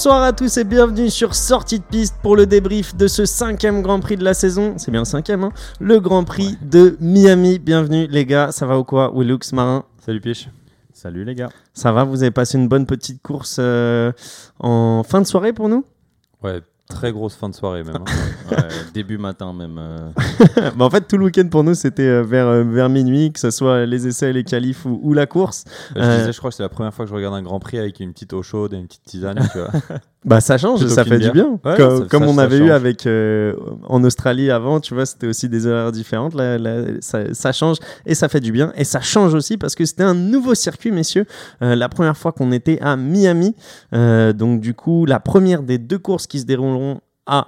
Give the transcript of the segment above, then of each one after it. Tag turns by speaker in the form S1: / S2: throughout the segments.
S1: Bonsoir à tous et bienvenue sur Sortie de piste pour le débrief de ce cinquième Grand Prix de la saison. C'est bien le cinquième, hein Le Grand Prix de Miami. Bienvenue les gars, ça va ou quoi Willux, Marin?
S2: Salut Piche.
S3: Salut les gars.
S1: Ça va? Vous avez passé une bonne petite course euh, en fin de soirée pour nous?
S2: Ouais, très grosse fin de soirée même. hein.
S3: Ouais, début matin même. euh.
S1: Bah, En fait, tout le week-end pour nous, c'était euh, vers, euh, vers minuit, que ce soit les essais, les qualifs ou, ou la course.
S2: Je
S1: Euh,
S2: disais, je crois que c'est la première fois que je regarde un Grand Prix avec une petite eau chaude et une petite tisane, tu vois.
S1: Bah ça change, ça fait du bien.
S2: Ouais,
S1: comme
S2: ça-
S1: comme
S2: ça-
S1: on avait eu avec euh, en Australie avant, tu vois, c'était aussi des horaires différentes. Là, là, ça, ça change et ça fait du bien. Et ça change aussi parce que c'était un nouveau circuit, messieurs. Euh, la première fois qu'on était à Miami. Euh, donc du coup, la première des deux courses qui se dérouleront à,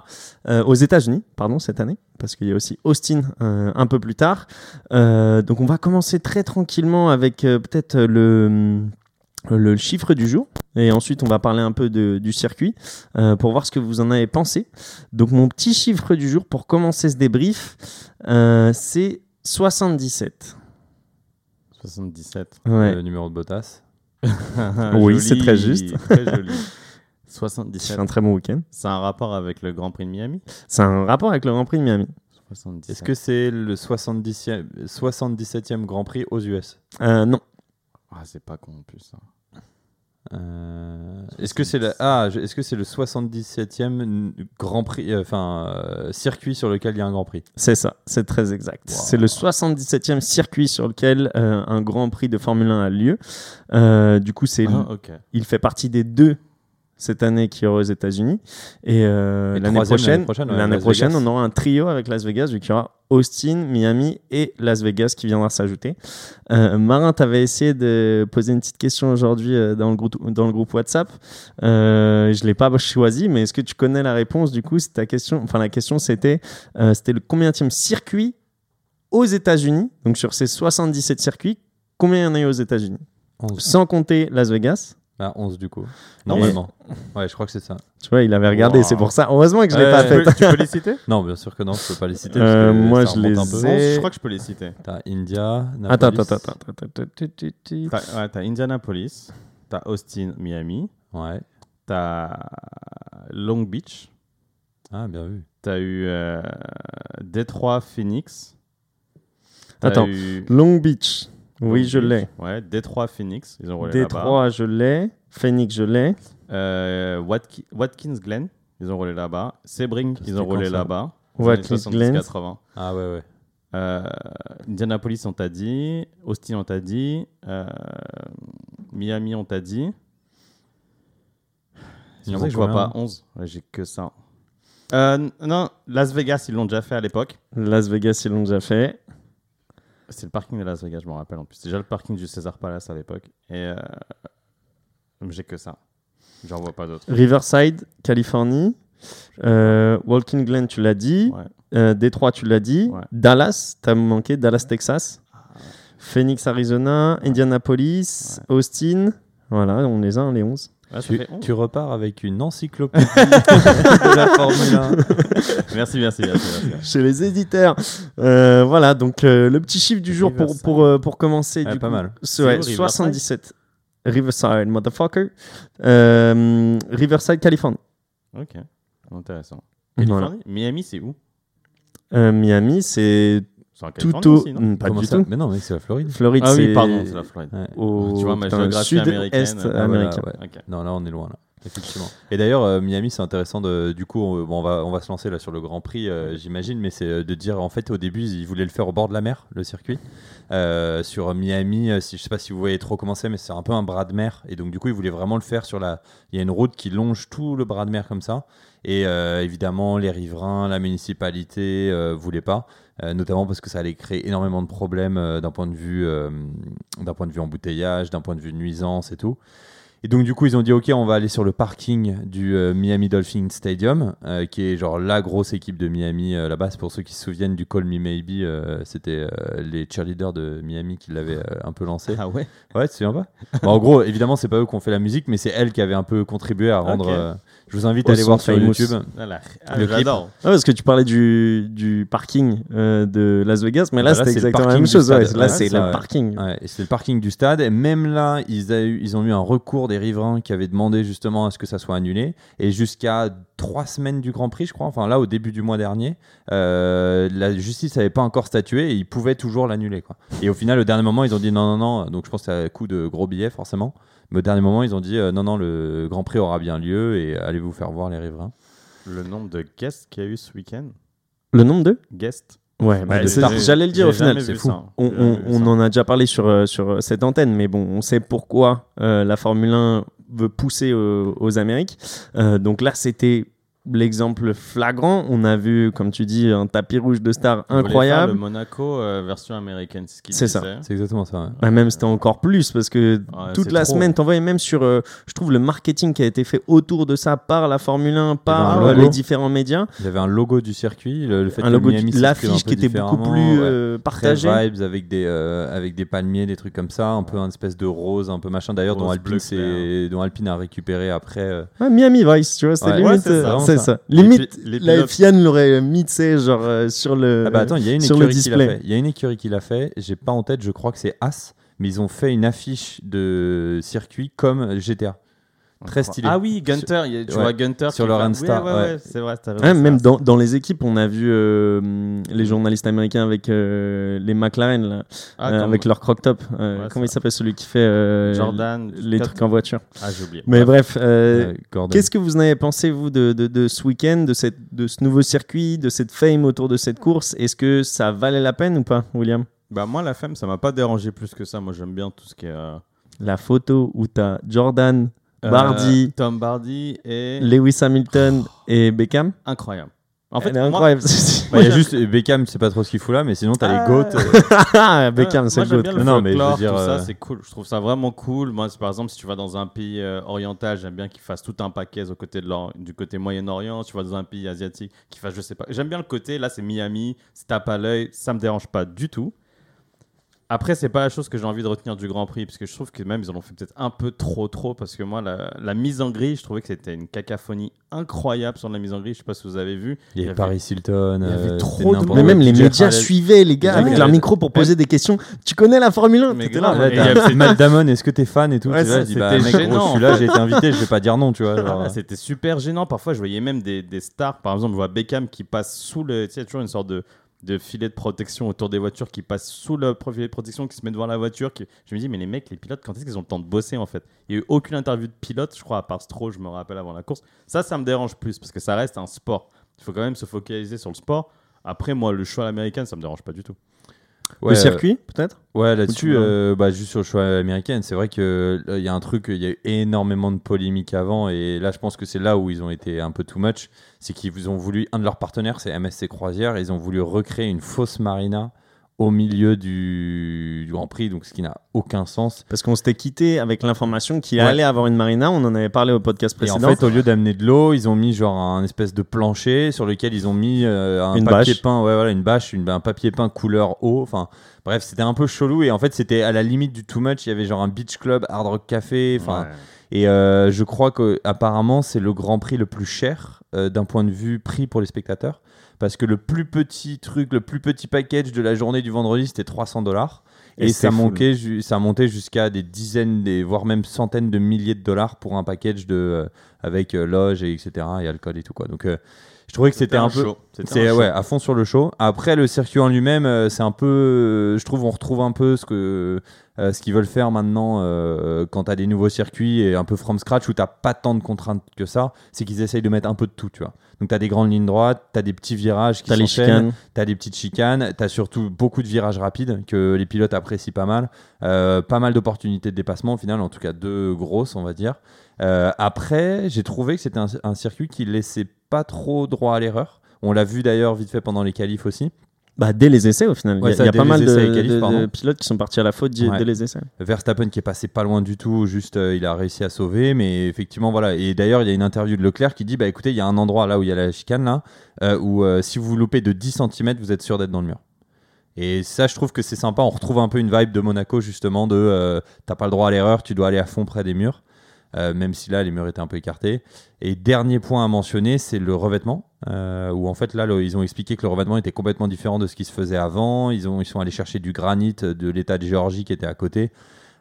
S1: euh, aux États-Unis, pardon, cette année, parce qu'il y a aussi Austin euh, un peu plus tard. Euh, donc on va commencer très tranquillement avec euh, peut-être le le chiffre du jour et ensuite on va parler un peu de- du circuit euh, pour voir ce que vous en avez pensé. Donc mon petit chiffre du jour pour commencer ce débrief, euh, c'est 77.
S3: 77.
S1: Ouais.
S2: Le numéro de Bottas.
S1: Oui, c'est très juste.
S3: Très joli.
S1: C'est
S3: 77.
S1: un très bon week-end.
S3: C'est un rapport avec le Grand Prix de Miami?
S1: C'est un rapport avec le Grand Prix de Miami.
S3: 77.
S2: Est-ce que c'est le 70e 77e Grand Prix aux US
S1: Euh, non,
S3: Ah, c'est pas con en plus. ça.
S2: Euh, Est-ce que c'est le ah est-ce que c'est le 77e Grand Prix euh, enfin euh, circuit sur lequel il y a un Grand Prix?
S1: C'est ça, c'est très exact. C'est le 77e circuit sur lequel un Grand Prix de Formule 1 a lieu. Du coup, c'est
S3: Ah,
S1: il fait partie des deux cette année qui aura aux États-Unis. Et, euh,
S2: Et
S1: l'année prochaine,
S2: prochaine, ouais,
S1: prochaine, on aura un trio avec Las Vegas, vu qu'il y aura Austin, Miami et Las Vegas qui viendra s'ajouter. Euh, Marin, tu avais essayé de poser une petite question aujourd'hui euh, dans, le groupe, dans le groupe WhatsApp. Euh, je ne l'ai pas choisi, mais est-ce que tu connais la réponse Du coup, ta question. Enfin, la question, c'était euh, c'était le combienième circuit aux États-Unis? Donc, sur ces 77 circuits, combien il y en a eu aux États-Unis?
S2: 11
S1: Sans compter Las Vegas.
S2: Ah, 11 du coup normalement ouais je crois que c'est ça
S1: Tu vois, il avait regardé,
S3: Wow.
S1: c'est pour ça. Heureusement que je l'ai
S2: Ouais,
S1: pas
S2: tu
S1: fait.
S3: Tu peux, tu peux les citer
S2: non bien sûr que non je peux pas les citer
S1: Euh,
S2: que
S1: moi,
S2: ça
S1: je
S2: remonte
S1: les
S2: un peu.
S1: ai-
S3: Je crois que je peux les citer.
S2: T'as India,
S1: Attends,
S2: Napolis.
S1: attends, attends, attends, attends, attends, attends, attends.
S3: T'as ouais, t'as Indianapolis, t'as Austin, Miami,
S2: Ouais.
S3: t'as Long Beach,
S2: Ah, bien vu.
S3: t'as eu euh, Détroit, Phoenix. t'as
S1: Attends.
S3: eu
S1: Long Beach. Oui, je l'ai.
S3: Ouais, Détroit, Phoenix. Ils ont roulé là-bas.
S1: Détroit, je l'ai. Phoenix, je l'ai.
S3: Euh, Watki- Watkins Glen, ils ont roulé là-bas. Sebring, ils ont roulé là-bas.
S1: Watkins Glen.
S3: 80.
S2: Ah, ouais, ouais.
S3: Euh, Indianapolis, on t'a dit. Austin, on t'a dit. Euh, Miami, on t'a dit. C'est pour que je vois pas 11. Ouais, J'ai que ça. Euh, non, Las Vegas, ils l'ont déjà fait à l'époque.
S1: Las Vegas, ils l'ont déjà fait.
S3: C'est le parking de Las Vegas, je me rappelle en plus. C'est déjà le parking du César Palace à l'époque. Et euh, j'ai que ça. J'en vois pas d'autres.
S1: Riverside, Californie. Euh, Walking Glen, tu l'as dit.
S3: Ouais.
S1: Euh, Détroit, tu l'as dit.
S3: Ouais.
S1: Dallas, t'as manqué. Dallas, Texas. Phoenix, Arizona. Indianapolis. Austin. Voilà, on les a, hein, les 11.
S3: Ça
S2: Tu,
S3: fait 11.
S2: tu repars avec une encyclopédie de la Formule 1.
S3: Merci, merci, merci, merci.
S1: Chez les éditeurs. Euh, voilà, donc euh, le petit chiffre du jour pour,
S3: Riverside.
S1: pour, euh, pour commencer.
S2: Ouais,
S1: du
S2: pas
S1: coup.
S2: mal.
S1: C'est- ouais,
S3: où, Riverside
S1: 77. Riverside, motherfucker. Euh, Riverside, Californie.
S3: Ok, intéressant.
S1: Voilà.
S3: Miami, c'est où?
S1: Euh, Miami, c'est
S3: C'est en
S1: tout
S3: Californie
S1: au.
S3: aussi, non
S1: Hmm, pas
S2: Comment
S1: du
S2: ça
S1: tout.
S2: Mais non, mais c'est la Floride.
S1: Floride,
S3: Ah
S1: c'est.
S3: oui, pardon, c'est la Floride.
S2: Ouais.
S1: Au
S3: Tu vois, ma géographie
S1: sud-est
S3: américaine. Ah, voilà,
S2: ouais.
S3: Ok.
S2: Non, là, on est loin, là. Effectivement. Et d'ailleurs, euh, Miami, c'est intéressant. De, du coup, on, bon, on va, on va se lancer là sur le Grand Prix, euh, j'imagine, mais c'est euh, de dire, en fait, au début, ils voulaient le faire au bord de la mer, le circuit. Euh, sur Miami, si, je sais pas si vous voyez trop comment c'est, mais c'est un peu un bras de mer. Et donc, du coup, ils voulaient vraiment le faire sur la. Il y a une route qui longe tout le bras de mer comme ça. Et euh, évidemment, les riverains, la municipalité euh, voulaient pas. Euh, notamment parce que ça allait créer énormément de problèmes euh, d'un point de vue euh, d'un point de vue embouteillage, d'un point de vue nuisance et tout. Et donc du coup ils ont dit ok on va aller sur le parking du euh, Miami Dolphin Stadium euh, qui est genre la grosse équipe de Miami euh, là-bas. C'est pour ceux qui se souviennent du Call Me Maybe, euh, c'était euh, les cheerleaders de Miami qui l'avaient euh, un peu lancé.
S3: Ah ouais?
S2: Ouais, tu te souviens pas? Bon, En gros, évidemment, c'est pas eux qui ont fait la musique, mais c'est elles qui avaient un peu contribué à rendre. Euh, je vous invite
S1: Au
S2: à aller voir sur. YouTube.
S3: Voilà. Ah,
S2: Le clip.
S1: Ah, parce que tu parlais du, du parking euh, de Las Vegas, mais là,
S2: Bah là,
S1: c'était exactement la
S2: parking
S1: même chose. ouais. Là, c'est le parking.
S2: Ouais, c'est le parking du stade. Et même là, ils, a eu- ils ont eu un recours des riverains qui avaient demandé justement à ce que ça soit annulé. Et jusqu'à trois semaines du Grand Prix, je crois, enfin là, au début du mois dernier, euh, la justice n'avait pas encore statué et ils pouvaient toujours l'annuler. quoi. Et au final, au dernier moment, ils ont dit non, non, non. Donc je pense que c'est un coup de gros billets, forcément. Mais au dernier moment, ils ont dit euh, non, non, le Grand Prix aura bien lieu et allez vous faire voir les riverains.
S3: Le nombre de guests qu'il y a eu ce week-end?
S1: Le nombre de?
S3: Guests
S1: Ouais, bah, j'allais le dire au final. c'est fou.
S3: ça.
S1: On, en a déjà parlé sur, euh, sur cette antenne, mais bon, on sait pourquoi euh, la Formule 1 veut pousser aux, aux Amériques. Euh, donc là, c'était l'exemple flagrant. On a vu, comme tu dis, un tapis rouge de stars
S3: faire
S1: incroyable.
S3: Le Monaco euh, version américaine, c'est ce qu'il
S1: C'est ça.
S2: C'est exactement ça. ouais.
S1: Bah, même c'était encore plus parce que
S3: Ouais,
S1: toute la
S3: trop.
S1: semaine, t'en voyais même sur, euh, je trouve, le marketing qui a été fait autour de ça par la Formule 1, par euh,
S2: logo.
S1: les différents médias.
S2: Il y avait un logo du circuit, le, le fait
S1: Un
S2: que
S1: logo,
S2: Miami
S1: du-
S2: s'inscrive un
S1: l'affiche qui était beaucoup plus
S2: ouais.
S1: euh,
S2: Très
S1: partagée.
S2: vibes avec des, euh, avec des palmiers, des trucs comme ça, un peu un espèce de rose, un peu machin. D'ailleurs, dont Alpine, dont Alpine a récupéré après. euh,
S1: Ouais, Miami Vice, tu vois, c'était
S2: Ouais.
S1: limite,
S3: Ouais, c'est ça,
S1: euh,
S2: ça.
S3: Les
S1: la
S3: pilotes-
S1: FIAN l'aurait mis, tu sais, genre euh, sur le.
S2: Ah bah attends, il y a une écurie qui l'a fait. Il y a une écurie qui l'a fait. J'ai pas en tête, je crois que c'est As, mais ils ont fait une affiche de circuit comme GTA. Très stylé.
S3: Ah oui, Gunter, il y a- tu
S2: Ouais.
S3: vois Gunter
S2: Sur leur Insta,
S3: Ouais, ouais,
S2: ouais.
S3: ouais, c'est vrai, ça.
S1: même dans, dans les équipes, on a vu euh, les journalistes américains avec euh, les McLaren, là,
S3: Ah,
S1: euh, avec leur croc top. Euh,
S3: Ouais,
S1: comment il
S3: ça.
S1: s'appelle celui qui fait euh,
S3: Jordan,
S1: les trucs en voiture?
S3: Ah, j'ai oublié.
S1: Mais bref, euh, qu'est-ce que vous en avez pensé, vous, de, de, de ce week-end, de, cette, de ce nouveau circuit, de cette fame autour de cette course? Est-ce que ça valait la peine ou pas, William?
S3: Bah moi la femme ça m'a pas dérangé plus que ça. Moi j'aime bien tout ce qui est euh,
S1: La photo où t'as Jordan,
S3: euh,
S1: Bardi,
S3: Tom Bardi et
S1: Lewis Hamilton et Beckham
S3: incroyable. En fait,
S1: Elle est
S3: moi-
S1: incroyable.
S2: Bah, il y a juste Beckham, c'est pas trop ce qu'il fout là, mais sinon t'as
S3: Ah.
S2: les GOAT. euh,
S1: Ah, Beckham, c'est le goat.
S2: Non, mais je veux
S3: folklore,
S2: dire,
S3: tout ça,
S2: euh,
S3: c'est cool. Je trouve ça vraiment cool. Moi, c'est- par exemple, si tu vas dans un pays euh, oriental, j'aime bien qu'ils fassent tout un paquet au côté de du côté Moyen-Orient. Si tu vas dans un pays asiatique, qu'ils fassent, je sais pas. J'aime bien le côté, là, c'est Miami, c'est tape à l'œil, ça me dérange pas du tout. Après, c'est pas la chose que j'ai envie de retenir du Grand Prix, parce que je trouve que même ils en ont fait peut-être un peu trop, trop, parce que moi, la, la mise en grille, je trouvais que c'était une cacophonie incroyable sur la mise en grille. Je sais pas si vous avez vu.
S2: Il y
S3: Il y
S2: avait Paris Hilton.
S3: il y avait
S2: euh,
S3: trop de.
S1: Mais même les médias suivaient les gars
S3: Ouais,
S1: avec leur micro pour poser des questions. Tu connais la Formule 1
S3: Mais
S1: T'étais là.
S2: Matt Damon, est-ce que t'es fan et tout bah,
S3: c'était
S2: mec, gros,
S3: gênant.
S2: je suis là, j'ai été invité, je vais pas dire non, tu vois. genre.
S3: C'était super gênant. Parfois, je voyais même des, des stars. Par exemple, je vois Beckham qui passe sous le. Tu sais, il y a toujours une sorte de, de filet de protection autour des voitures qui passe sous le filet de protection, qui se met devant la voiture. Je me dis, mais les mecs, les pilotes, quand est-ce qu'ils ont le temps de bosser en fait? Il n'y a eu aucune interview de pilote, je crois, à part Stroll, je me rappelle avant la course. Ça, ça me dérange plus parce que ça reste un sport. Il faut quand même se focaliser sur le sport. Après, moi, le choix américain, ça me dérange pas du tout.
S1: Le
S2: Ouais,
S1: circuit, peut-être?
S2: Ouais, là-dessus, euh, bah, juste sur le choix américain, c'est vrai que là, il y a un truc, il y a eu énormément de polémiques avant, et là, je pense que c'est là où ils ont été un peu too much, c'est qu'ils ont voulu, un de leurs partenaires, c'est MSC Croisière, ils ont voulu recréer une fausse marina au milieu du, du Grand Prix, donc ce qui n'a aucun sens.
S1: Parce qu'on s'était quitté avec l'information qu'il
S2: Ouais.
S1: allait avoir une marina. On en avait parlé au podcast
S2: Et en
S1: précédent.
S2: fait, au lieu d'amener de l'eau, ils ont mis genre un espèce de plancher sur lequel ils ont mis euh, un
S1: Une
S2: papier
S1: bâche.
S2: peint, ouais, voilà, une bâche, une- un papier peint couleur eau. Enfin, bref, c'était un peu chelou et en fait, c'était à la limite du too much. Il y avait genre un beach club, hard rock café. Enfin, et euh, je crois que apparemment, c'est le Grand Prix le plus cher euh, d'un point de vue prix pour les spectateurs, parce que le plus petit truc, le plus petit package de la journée du vendredi, c'était 300 dollars.
S1: Et
S2: ça, ju- ça montait jusqu'à des dizaines, des, voire même centaines de milliers de dollars pour un package de, euh, avec loge et etc. et alcool et tout quoi. Donc je trouvais que c'était un, peu, c'est ouais à fond sur le show. Après le circuit en lui-même, euh, c'est un peu, euh, je trouve on retrouve un peu ce que euh, ce qu'ils veulent faire maintenant quand t'as des nouveaux circuits et un peu from scratch où t'as pas tant de contraintes que ça, c'est qu'ils essayent de mettre un peu de tout, tu vois. Donc t'as des grandes lignes droites, t'as des petits virages qui s'enchaînent. T'as des petites chicanes, t'as surtout beaucoup de virages rapides que les pilotes apprécient pas mal. Pas mal d'opportunités de dépassement au final, en tout cas deux grosses, on va dire. Après, j'ai trouvé que c'était un, un circuit qui laissait pas trop droit à l'erreur. On l'a vu d'ailleurs vite fait pendant les qualifs aussi.
S1: Bah, dès les essais, au final. Il
S2: Ouais,
S1: y a, y pas mal de,
S2: essais et qualifs,
S1: de- de
S2: pardon.
S1: pilotes qui sont partis à la faute dès,
S2: Ouais.
S1: dès les essais.
S2: Verstappen qui est passé pas loin du tout, juste euh, il a réussi à sauver, mais effectivement voilà. Et d'ailleurs il y a une interview de Leclerc qui dit bah écoutez il y a un endroit là où il y a la chicane là euh, où euh, si vous vous loupez de 10 cm vous êtes sûr d'être dans le mur. Et ça je trouve que c'est sympa, on retrouve un peu une vibe de Monaco justement de t'as pas le droit à l'erreur, tu dois aller à fond près des murs. Euh, même si là les murs étaient un peu écartés. Et dernier point à mentionner, c'est le revêtement, euh, où en fait là le- ils ont expliqué que le revêtement était complètement différent de ce qui se faisait avant. Ils, ont, ils sont allés chercher du granit de l'État de Géorgie qui était à côté.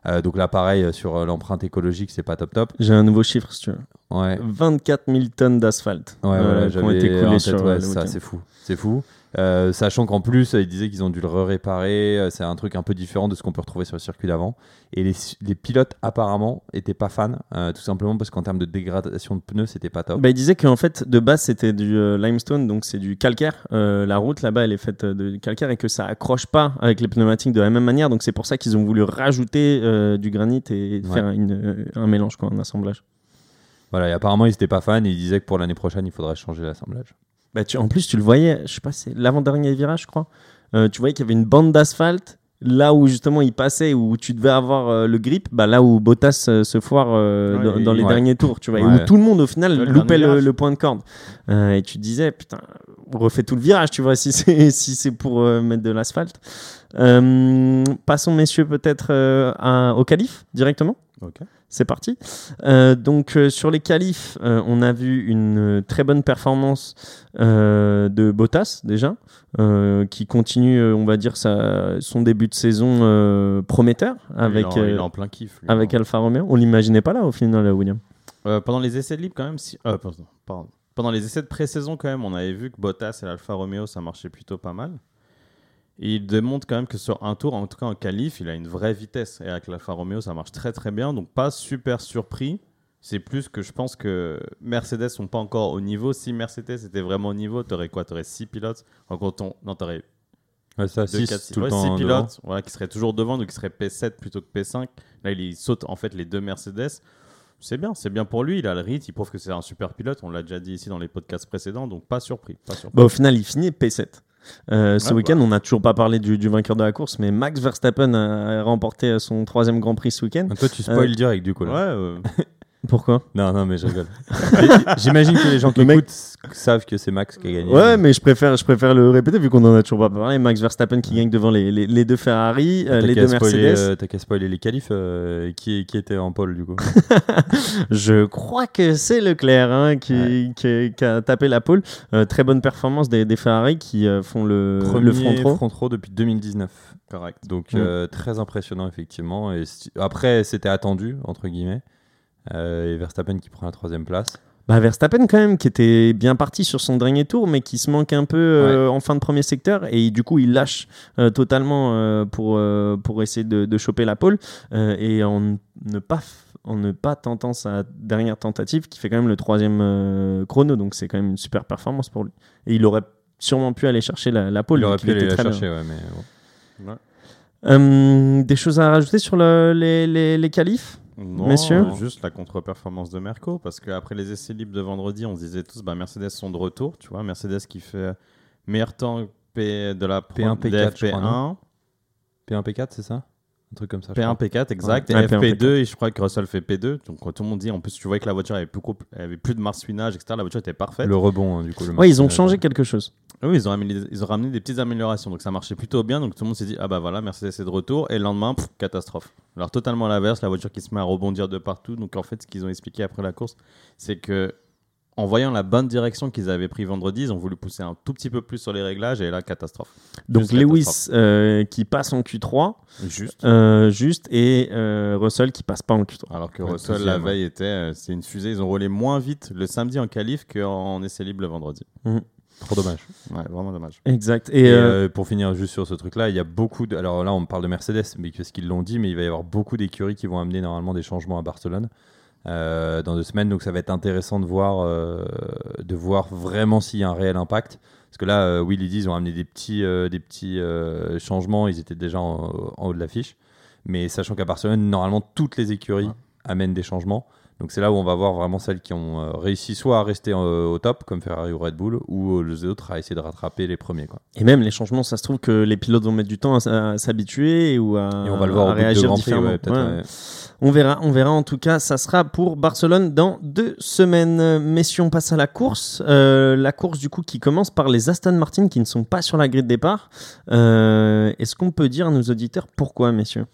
S2: Euh, donc là, pareil, sur l'empreinte écologique, c'est pas top top.
S1: J'ai un nouveau chiffre, si tu veux.
S2: Ouais,
S1: 24 000 tonnes d'asphalte
S2: ouais, voilà,
S1: qui ont été coulées sur
S2: ouais,
S1: le
S2: ça, c'est fou. C'est fou. Euh, sachant qu'en plus, euh, ils disaient qu'ils ont dû le réparer. euh, C'est un truc un peu différent de ce qu'on peut retrouver sur le circuit d'avant. Et les, les pilotes, apparemment, étaient pas fans, euh, tout simplement parce qu'en termes de dégradation de pneus, c'était pas top.
S1: Bah, il disait qu'en fait, de base, c'était du euh, limestone, donc c'est du calcaire. La route là-bas, elle est faite de calcaire et que ça accroche pas avec les pneumatiques de la même manière. Donc c'est pour ça qu'ils ont voulu rajouter du granit et
S2: Ouais.
S1: faire une, un mélange, quoi, un assemblage.
S2: Voilà, et apparemment, ils étaient pas fans et ils disaient que pour l'année prochaine, il faudrait changer l'assemblage.
S1: Bah, tu, en plus, tu le voyais, je sais pas, c'est l'avant-dernier virage, je crois. Euh, tu voyais qu'il y avait une bande d'asphalte. Là où justement il passait, où tu devais avoir euh, le grip, bah là où Bottas euh, se foire euh,
S3: Ouais,
S1: dans, les
S2: ouais.
S1: derniers tours, tu vois, et où tout le monde au final
S3: le
S1: loupait le, point de corde. Et tu disais, putain, on refait tout le virage, tu vois, si c'est si c'est pour mettre de l'asphalte. Passons messieurs peut-être au calife directement.
S3: Ok.
S1: C'est parti. Euh, donc euh, sur les qualifs, euh, on a vu une très bonne performance de Bottas déjà, qui continue, on va dire, sa, son début de saison prometteur avec,
S3: il, est en, il est en plein kiff. lui.
S1: avec Alfa Romeo. On l'imaginait pas là au final, William.
S3: Pendant les essais de libre, quand même, si... pardon, pardon. pendant les essais de pré-saison, quand même, on avait vu que Bottas et l'Alfa Romeo, ça marchait plutôt pas mal. Il démontre quand même que sur un tour, en tout cas en qualif, il a une vraie vitesse. Et avec l'Alfa Romeo, ça marche très très bien. Donc pas super surpris. C'est plus que je pense que Mercedes sont pas encore au niveau. Si Mercedes était vraiment au niveau, t'aurais quoi? T'aurais 6 pilotes? En comptant, non, t'aurais
S2: Ouais, ça,
S3: 2,
S2: 6
S3: 4, 6,
S2: tout le temps. devant.
S3: pilotes voilà, qui seraient toujours devant, donc qui seraient P7 plutôt que P5. Là, il, il saute en fait les deux Mercedes. C'est bien, c'est bien pour lui. Il a le rythme, il prouve que c'est un super pilote. On l'a déjà dit ici dans les podcasts précédents, donc pas surpris. Pas surpris.
S1: Bah, au final, il finit P7. Euh, ce week-end,
S3: bah.
S1: on n'a toujours pas parlé du, du vainqueur de la course, mais Max Verstappen a remporté son troisième Grand Prix ce week-end.
S2: Donc, Toi, tu spoil direct du coup.
S3: Ouais,
S2: Là.
S3: euh,
S1: Pourquoi?
S2: Non, non, mais je rigole. J'imagine que les gens qui
S1: Le mec-
S2: écoutent savent que c'est Max qui a gagné.
S1: Ouais, mais je préfère, je préfère le répéter vu qu'on en a toujours pas parlé. Max Verstappen qui gagne devant les, les, les deux Ferrari, euh, les deux Mercedes.
S2: euh, T'as qu'à spoiler les qualifs. euh, qui, qui était en pole du coup
S1: Je crois que c'est Leclerc hein, qui, qui, qui a tapé la pole. Euh, très bonne performance des, des Ferrari qui euh, font le, le front row.
S2: row depuis 2019.
S3: correct.
S2: Donc
S1: Mm.
S2: très impressionnant effectivement. Et après c'était attendu entre guillemets. Euh, et Verstappen qui prend la troisième place.
S1: Bah, Verstappen quand même qui était bien parti sur son dernier tour mais qui se manque un peu euh, en fin de premier secteur. Et du coup il lâche euh, totalement euh, pour, euh, pour essayer de, de choper la pole. Euh, et en ne pas en ne pas tentant sa dernière tentative qui fait quand même le troisième euh, chrono. Donc c'est quand même une super performance pour lui. Et il aurait sûrement pu aller chercher la, la pole
S2: Il aurait pu aller la chercher, ouais, mais bon.
S1: Euh, des choses à rajouter sur le- les, les, les qualifs?
S3: Non,
S1: Messieurs
S3: Juste la contre-performance de Merco, parce qu'après les essais libres de vendredi, on se disait tous, bah, Mercedes sont de retour. Tu vois, Mercedes qui fait meilleur temps P de la
S2: P1,
S3: des
S2: P4, je crois,
S3: FP1,
S2: non P1, P4, c'est ça Un truc comme ça. je
S3: P1,
S2: crois.
S3: P4, exact.
S1: Ouais.
S3: Et
S1: P1,
S3: FP2, et je crois que Russell fait P2. Donc tout le monde dit, en plus, tu vois que la voiture avait, beaucoup, elle avait plus de marsouinage, etc. La voiture était parfaite.
S2: Le rebond, hein, du coup. Le
S1: Ouais, ils ont changé quelque chose.
S3: Ah Oui, ils ont, ramené, ils ont ramené des petites améliorations, donc ça marchait plutôt bien. Donc tout le monde s'est dit, ah bah voilà, Mercedes est de retour. Et le lendemain, pff, catastrophe. Alors totalement à l'inverse, la voiture qui se met à rebondir de partout. Donc en fait, ce qu'ils ont expliqué après la course, c'est que en voyant la bonne direction qu'ils avaient pris vendredi, ils ont voulu pousser un tout petit peu plus sur les réglages et là, catastrophe.
S1: Donc
S3: Juste
S1: Lewis
S3: catastrophe.
S1: euh, qui passe en Q3,
S3: Juste.
S1: euh, juste, et euh, Russell qui passe pas en Q3.
S3: Alors que
S2: Ouais,
S3: Russell,
S2: deuxième,
S3: la veille, était, euh, c'est une fusée. Ils ont roulé moins vite le samedi en qualif qu'en essai libre le vendredi.
S2: Trop dommage.
S3: Ouais, vraiment dommage.
S1: Exact. Et,
S2: Et
S1: euh,
S2: euh, pour finir juste sur ce truc-là, il y a beaucoup de. Alors là, on parle de Mercedes, mais parce qu'ils l'ont dit, mais il va y avoir beaucoup d'écuries qui vont amener normalement des changements à Barcelone euh, dans deux semaines. Donc ça va être intéressant de voir, euh, de voir vraiment s'il y a un réel impact. Parce que là, euh, Will, ils ont amené des petits, euh, des petits changements. Ils étaient déjà en, en haut de l'affiche. Mais sachant qu'à Barcelone, normalement, toutes les écuries
S3: Ouais.
S2: amènent des changements. Donc c'est là où on va voir vraiment celles qui ont euh, réussi soit à rester euh, au top, comme Ferrari ou Red Bull, ou euh, les autres à essayer de rattraper les premiers. Quoi.
S1: et même les changements, ça se trouve que les pilotes vont mettre du temps à, s'habituer ou à,
S2: Et on va le voir au de
S1: réagir
S2: Prix, ouais,
S1: Ouais.
S2: ouais.
S1: On verra, on verra. En tout cas, ça sera pour Barcelone dans deux semaines. Euh, Messieurs, on passe à la course. Euh, la course, du coup, qui commence par les Aston Martin qui ne sont pas sur la grille de départ. Euh, Est-ce qu'on peut dire à nos auditeurs pourquoi, messieurs?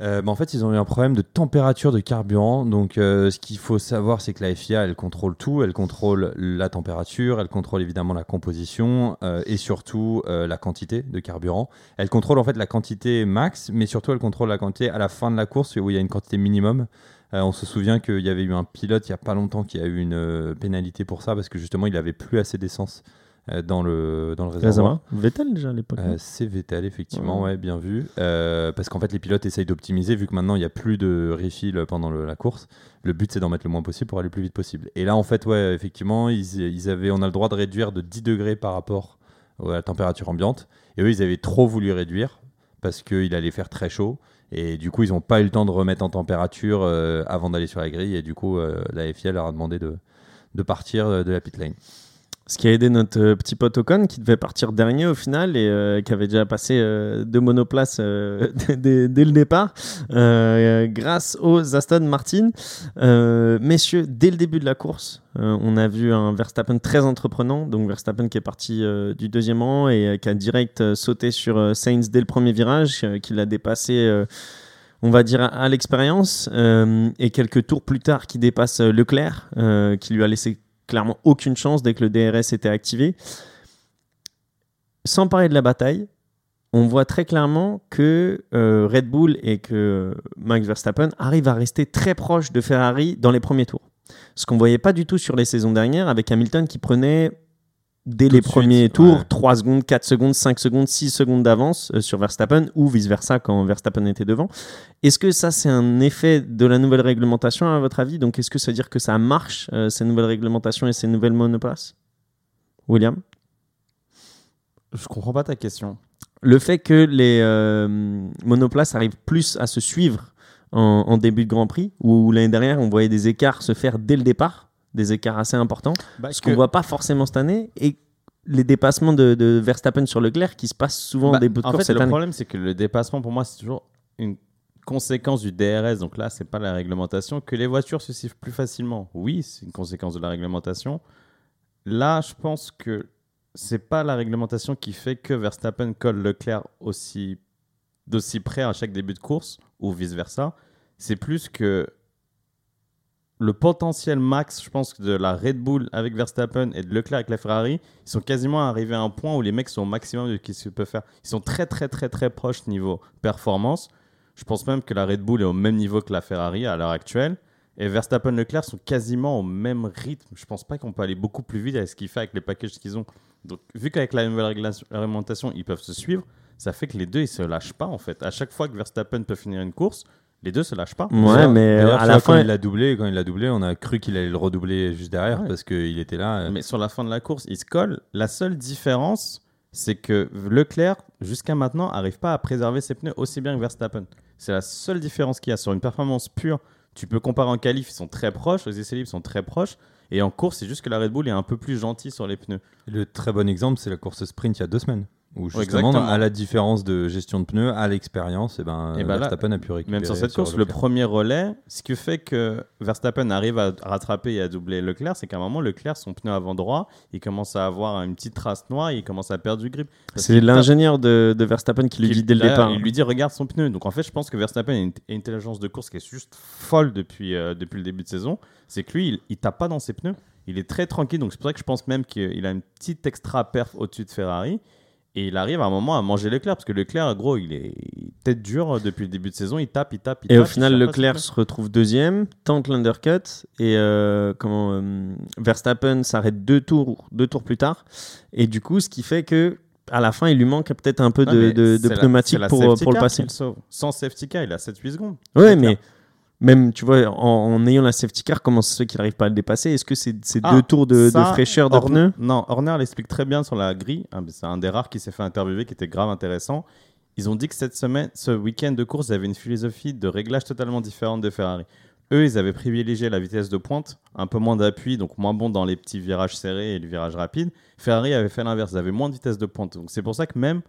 S2: Euh, bah, en fait, ils ont eu un problème de température de carburant. Donc, euh, ce qu'il faut savoir, c'est que la FIA, elle contrôle tout. Elle contrôle la température, elle contrôle évidemment la composition euh, et surtout la quantité de carburant. Elle contrôle en fait la quantité max, mais surtout elle contrôle la quantité à la fin de la course où il y a une quantité minimum. On se souvient qu'il y avait eu un pilote il y a pas longtemps qui a eu une pénalité pour ça parce que justement, il avait plus assez d'essence dans le dans le réservoir.
S1: Vettel déjà à l'époque.
S2: Euh, c'est Vettel, effectivement,
S1: Ouais.
S2: ouais, bien vu. Euh, parce qu'en fait, les pilotes essayent d'optimiser, vu que maintenant il n'y a plus de refill pendant le- la course. Le but, c'est d'en mettre le moins possible pour aller le plus vite possible. Et là, en fait, ouais, effectivement, ils, ils avaient, on a le droit de réduire de 10 degrés par rapport à la température ambiante. Et eux, ils avaient trop voulu réduire parce qu'il allait faire très chaud. Et du coup, ils n'ont pas eu le temps de remettre en température euh, avant d'aller sur la grille. Et du coup, euh, la FIA leur a demandé de, de partir euh, de la pit lane.
S1: Ce qui a aidé notre euh, petit pote Ocon qui devait partir dernier au final et euh, qui avait déjà passé euh, deux monoplaces euh, dès, le départ grâce aux Aston Martin. Messieurs, dès le début de la course, on a vu un Verstappen très entreprenant. Donc Verstappen qui est parti du deuxième rang et qui a direct sauté sur Sainz dès le premier virage, qui l'a dépassé. on va dire à, l'expérience et quelques tours plus tard qui dépasse Leclerc qui lui a laissé clairement aucune chance dès que le DRS était activé. Sans parler de la bataille, on voit très clairement que euh, Red Bull et que Max Verstappen arrivent à rester très proches de Ferrari dans les premiers tours. Ce qu'on voyait pas du tout sur les saisons dernières avec Hamilton qui prenait dès
S2: Tout
S1: les
S2: suite,
S1: premiers tours
S2: ouais.
S1: 3 secondes, 4 secondes, 5 secondes, 6 secondes d'avance euh, sur Verstappen ou vice-versa quand Verstappen était devant. Est-ce que ça, c'est un effet de la nouvelle réglementation, à votre avis? Donc, est-ce que ça veut dire que ça marche, euh, ces nouvelles réglementations et ces nouvelles monoplaces? William?
S3: Je comprends pas ta question.
S1: Le fait que les euh, monoplaces arrivent plus à se suivre en, en début de Grand Prix, où l'année dernière, on voyait des écarts se faire dès le départ, des écarts assez importants,
S3: Bah,
S1: ce qu'on voit pas forcément cette année, et les dépassements de, de Verstappen sur Leclerc qui se passent souvent
S3: Bah,
S1: en début de
S3: en
S1: course
S3: fait,
S1: cette
S3: le
S1: année.
S3: problème, c'est que le dépassement, pour moi, c'est toujours une conséquence du DRS. Donc là, c'est pas la réglementation. Que les voitures se suivent plus facilement. Oui, c'est une conséquence de la réglementation. Là, je pense que c'est pas la réglementation qui fait que Verstappen colle Leclerc aussi d'aussi près à chaque début de course ou vice versa. C'est plus que le potentiel max, je pense, de la Red Bull avec Verstappen et de Leclerc avec la Ferrari, ils sont quasiment arrivés à un point où les mecs sont au maximum de ce qu'ils peuvent faire. Ils sont très, très, très, très proches niveau performance. Je pense même que la Red Bull est au même niveau que la Ferrari à l'heure actuelle. Et Verstappen et Leclerc sont quasiment au même rythme. Je pense pas qu'on peut aller beaucoup plus vite avec ce qu'ils font avec les packages qu'ils ont. Donc, vu qu'avec la nouvelle réglementation, ils peuvent se suivre, ça fait que les deux, ils se lâchent pas en fait. À chaque fois que Verstappen peut finir une course, les deux se lâchent pas.
S1: Ouais, mais
S2: d'ailleurs,
S1: à la
S2: vois, quand
S1: fin,
S2: il l'a doublé, quand il l'a doublé, on a cru qu'il allait le redoubler juste derrière
S3: Ouais.
S2: parce qu'il était là. euh,
S3: Mais sur la fin de la course, il se colle. La seule différence, c'est que Leclerc, jusqu'à maintenant, n'arrive pas à préserver ses pneus aussi bien que Verstappen. C'est la seule différence qu'il y a. Sur une performance pure, tu peux comparer en qualif, ils sont très proches. Aux essais libres, sont très proches. Et en course, c'est juste que la Red Bull est un peu plus gentille sur les pneus.
S2: Le très bon exemple, c'est la course sprint il y a deux semaines. Où justement,
S3: exactement.
S2: à la différence de gestion de pneus, à l'expérience, et ben,
S3: Et ben là,
S2: Verstappen a pu récupérer.
S3: Même sur cette
S2: sur
S3: course, le
S2: Leclerc.
S3: premier relais, ce qui fait que Verstappen arrive à rattraper et à doubler Leclerc, c'est qu'à un moment, Leclerc, son pneu avant droit, il commence à avoir une petite trace noire et il commence à perdre du grip.
S1: C'est l'ingénieur de, de Verstappen qui lui
S3: qui-
S1: dit dès le départ.
S3: Il lui dit regarde son pneu. Donc en fait, je pense que Verstappen a une une intelligence de course qui est juste folle depuis, euh, depuis le début de saison. C'est que lui, il, il tape pas dans ses pneus. Il est très tranquille. Donc c'est pour ça que je pense même qu'il a une petite extra perf au-dessus de Ferrari. Et il arrive à un moment à manger Leclerc. Parce que Leclerc, gros, il est tête dure depuis le début de saison. Il tape, il tape, il
S1: Et
S3: tape.
S1: au
S3: il
S1: final, Leclerc se retrouve deuxième, tente l'undercut et euh, comment euh, Verstappen s'arrête deux tours, deux tours plus tard. Et du coup, ce qui fait que à la fin, il lui manque peut-être un peu de, de- pneumatique
S3: la
S1: pour, le passer.
S3: Sans safety car, il a 7-8 secondes.
S1: Ouais,
S3: Leclerc.
S1: mais même, tu vois, en, en ayant la safety car, comment c'est fait qu'il n'arrive pas à le dépasser? Est-ce que c'est c'est
S3: Ah,
S1: deux tours de,
S3: ça,
S1: fraîcheur de pneus?
S3: Non, Horner l'explique très bien sur la grille. Ah, C'est un des rares qui s'est fait interviewer qui était grave intéressant. Ils ont dit que cette semaine, ce week-end de course, ils avaient une philosophie de réglage totalement différente de Ferrari. Eux, ils avaient privilégié la vitesse de pointe, un peu moins d'appui, donc moins bon dans les petits virages serrés et les virages rapides. Ferrari avait fait l'inverse, ils avaient moins de vitesse de pointe. Donc c'est pour ça que même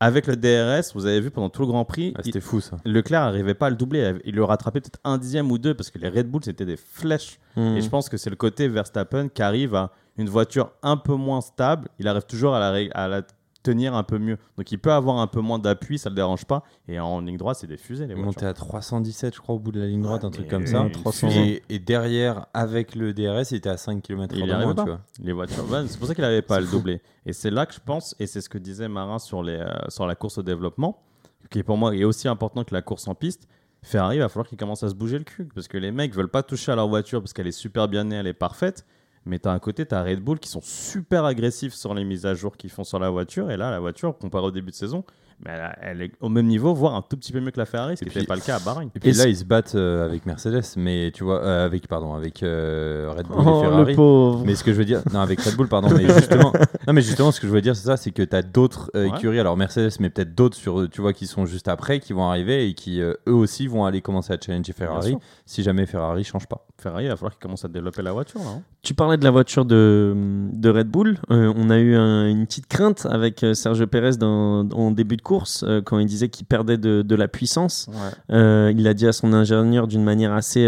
S3: avec le DRS, vous avez vu pendant tout le Grand Prix,
S2: Ah, C'était fou ça.
S3: Leclerc n'arrivait pas à le doubler. Il le rattrapait peut-être un dixième ou deux parce que les Red Bull, c'était des flèches.
S1: Hmm.
S3: Et je pense que c'est le côté Verstappen qui arrive à une voiture un peu moins stable. Il arrive toujours à la, à la tenir un peu mieux. Donc il peut avoir un peu moins d'appui, ça le dérange pas. Et en ligne droite, c'est des fusées les
S2: monté à 317, je crois, au bout de la ligne droite, un truc comme ça. Et, et derrière, avec le DRS, il était à 5 km
S3: Il pas.
S2: tu vois.
S3: Les voitures. C'est pour ça qu'il n'avait pas à le doubler. Et c'est là que je pense, et c'est ce que disait Marin sur, les, euh, sur la course au développement, qui pour moi est aussi important que la course en piste. Ferrari, il va falloir qu'il commence à se bouger le cul. Parce que les mecs veulent pas toucher à leur voiture parce qu'elle est super bien née, elle est parfaite. Mais tu as un côté, tu as Red Bull qui sont super agressifs sur les mises à jour qu'ils font sur la voiture. Et là, la voiture, comparée au début de saison, mais elle, est au même niveau, voire un tout petit peu mieux que la Ferrari, ce
S2: Et
S3: qui n'était pas le cas à Bahreïn.
S2: Et puis
S1: Et
S2: là, ils se battent euh, avec Mercedes, mais tu vois, euh, avec, pardon, avec euh, Red Bull et
S1: Oh,
S2: Ferrari.
S1: le pauvre.
S2: Mais ce que je veux dire, non, avec Red Bull, pardon, mais justement, non, mais justement, ce que je veux dire, c'est ça, c'est que tu as d'autres euh,
S3: Ouais.
S2: écuries, alors Mercedes, mais peut-être d'autres sur, tu vois, qui sont juste après, qui vont arriver et qui euh, eux aussi vont aller commencer à challenger Ferrari si jamais Ferrari change pas.
S3: Ferrari, il va falloir qu'il commence à développer la voiture. Là, hein.
S1: Tu parlais de la voiture de, de Red Bull. Euh, on a eu un- une petite crainte avec euh, Sergio Pérez dans- en début de course euh, quand il disait qu'il perdait de, de la puissance. Euh, il a dit à son ingénieur d'une manière assez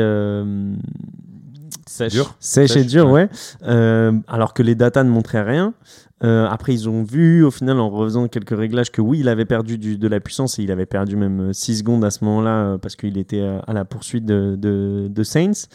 S3: Sèche.
S1: Et dure,
S2: ouais.
S1: ouais. Alors que les datas ne montraient rien. Euh, après, ils ont vu, au final, en refaisant quelques réglages, que oui, il avait perdu du- de la puissance et il avait perdu même 6 secondes à ce moment-là euh, parce qu'il était euh, à la poursuite de, de, Saints.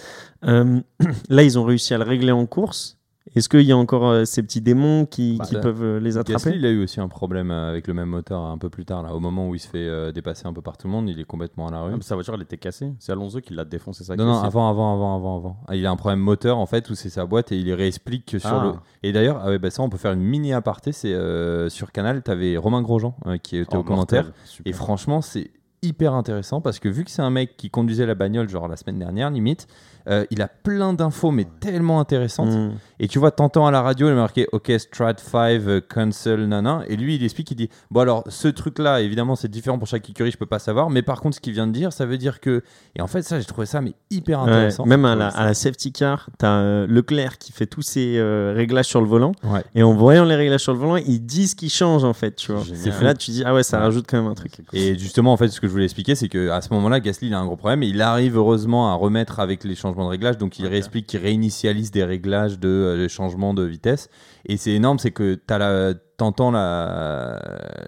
S1: Euh, là, ils ont réussi à le régler en course. Est-ce qu'il y a encore euh, ces petits démons qui,
S2: Bah,
S1: qui peuvent euh, les attraper?
S2: Gasly, il a eu aussi un problème euh, avec le même moteur un peu plus tard, là, au moment où il se fait euh, dépasser un peu par tout le monde, il est complètement à la rue.
S3: Ah, mais sa voiture, elle était cassée. C'est Alonso qui l'a défoncé sa
S2: Non, non, avant, avant, avant, avant, avant. Ah, il a un problème moteur en fait où c'est sa boîte et il réexplique que sur
S3: Ah.
S2: le. Et d'ailleurs, ah ouais, bah ça, on peut faire une mini aparté. C'est euh, sur Canal, tu avais Romain Grosjean euh, qui était
S3: Oh,
S2: au commentaire. Et franchement, c'est hyper intéressant parce que vu que c'est un mec qui conduisait la bagnole, genre la semaine dernière, limite, euh, il a plein d'infos, mais tellement intéressantes.
S1: Mm.
S2: Et tu vois, t'entends à la radio, il est marqué OK, Strat 5, euh, cancel, nana. Et lui, il explique, il dit Bon, alors, ce truc-là, évidemment, c'est différent pour chaque écurie, je peux pas savoir. Mais par contre, ce qu'il vient de dire, ça veut dire que. Et en fait, ça, j'ai trouvé ça, mais hyper
S1: Ouais,
S2: intéressant.
S1: même à la, à la safety car, tu as Leclerc qui fait tous ses euh, réglages sur le volant.
S2: Ouais.
S1: Et en voyant les réglages sur le volant, ils disent qu'ils changent en fait. Tu vois. Et là, tu dis, ah ouais, ça
S2: Ouais.
S1: rajoute quand même un truc.
S2: Et justement, en fait, ce que je voulais expliquer, c'est que à ce moment-là, Gasly, il a un gros problème. Et il arrive heureusement à remettre avec les changements de réglage. Donc, il
S3: Ok.
S2: réexplique qu'il réinitialise des réglages de euh, changement de vitesse. Et c'est énorme, c'est que t'as la, t'entends la,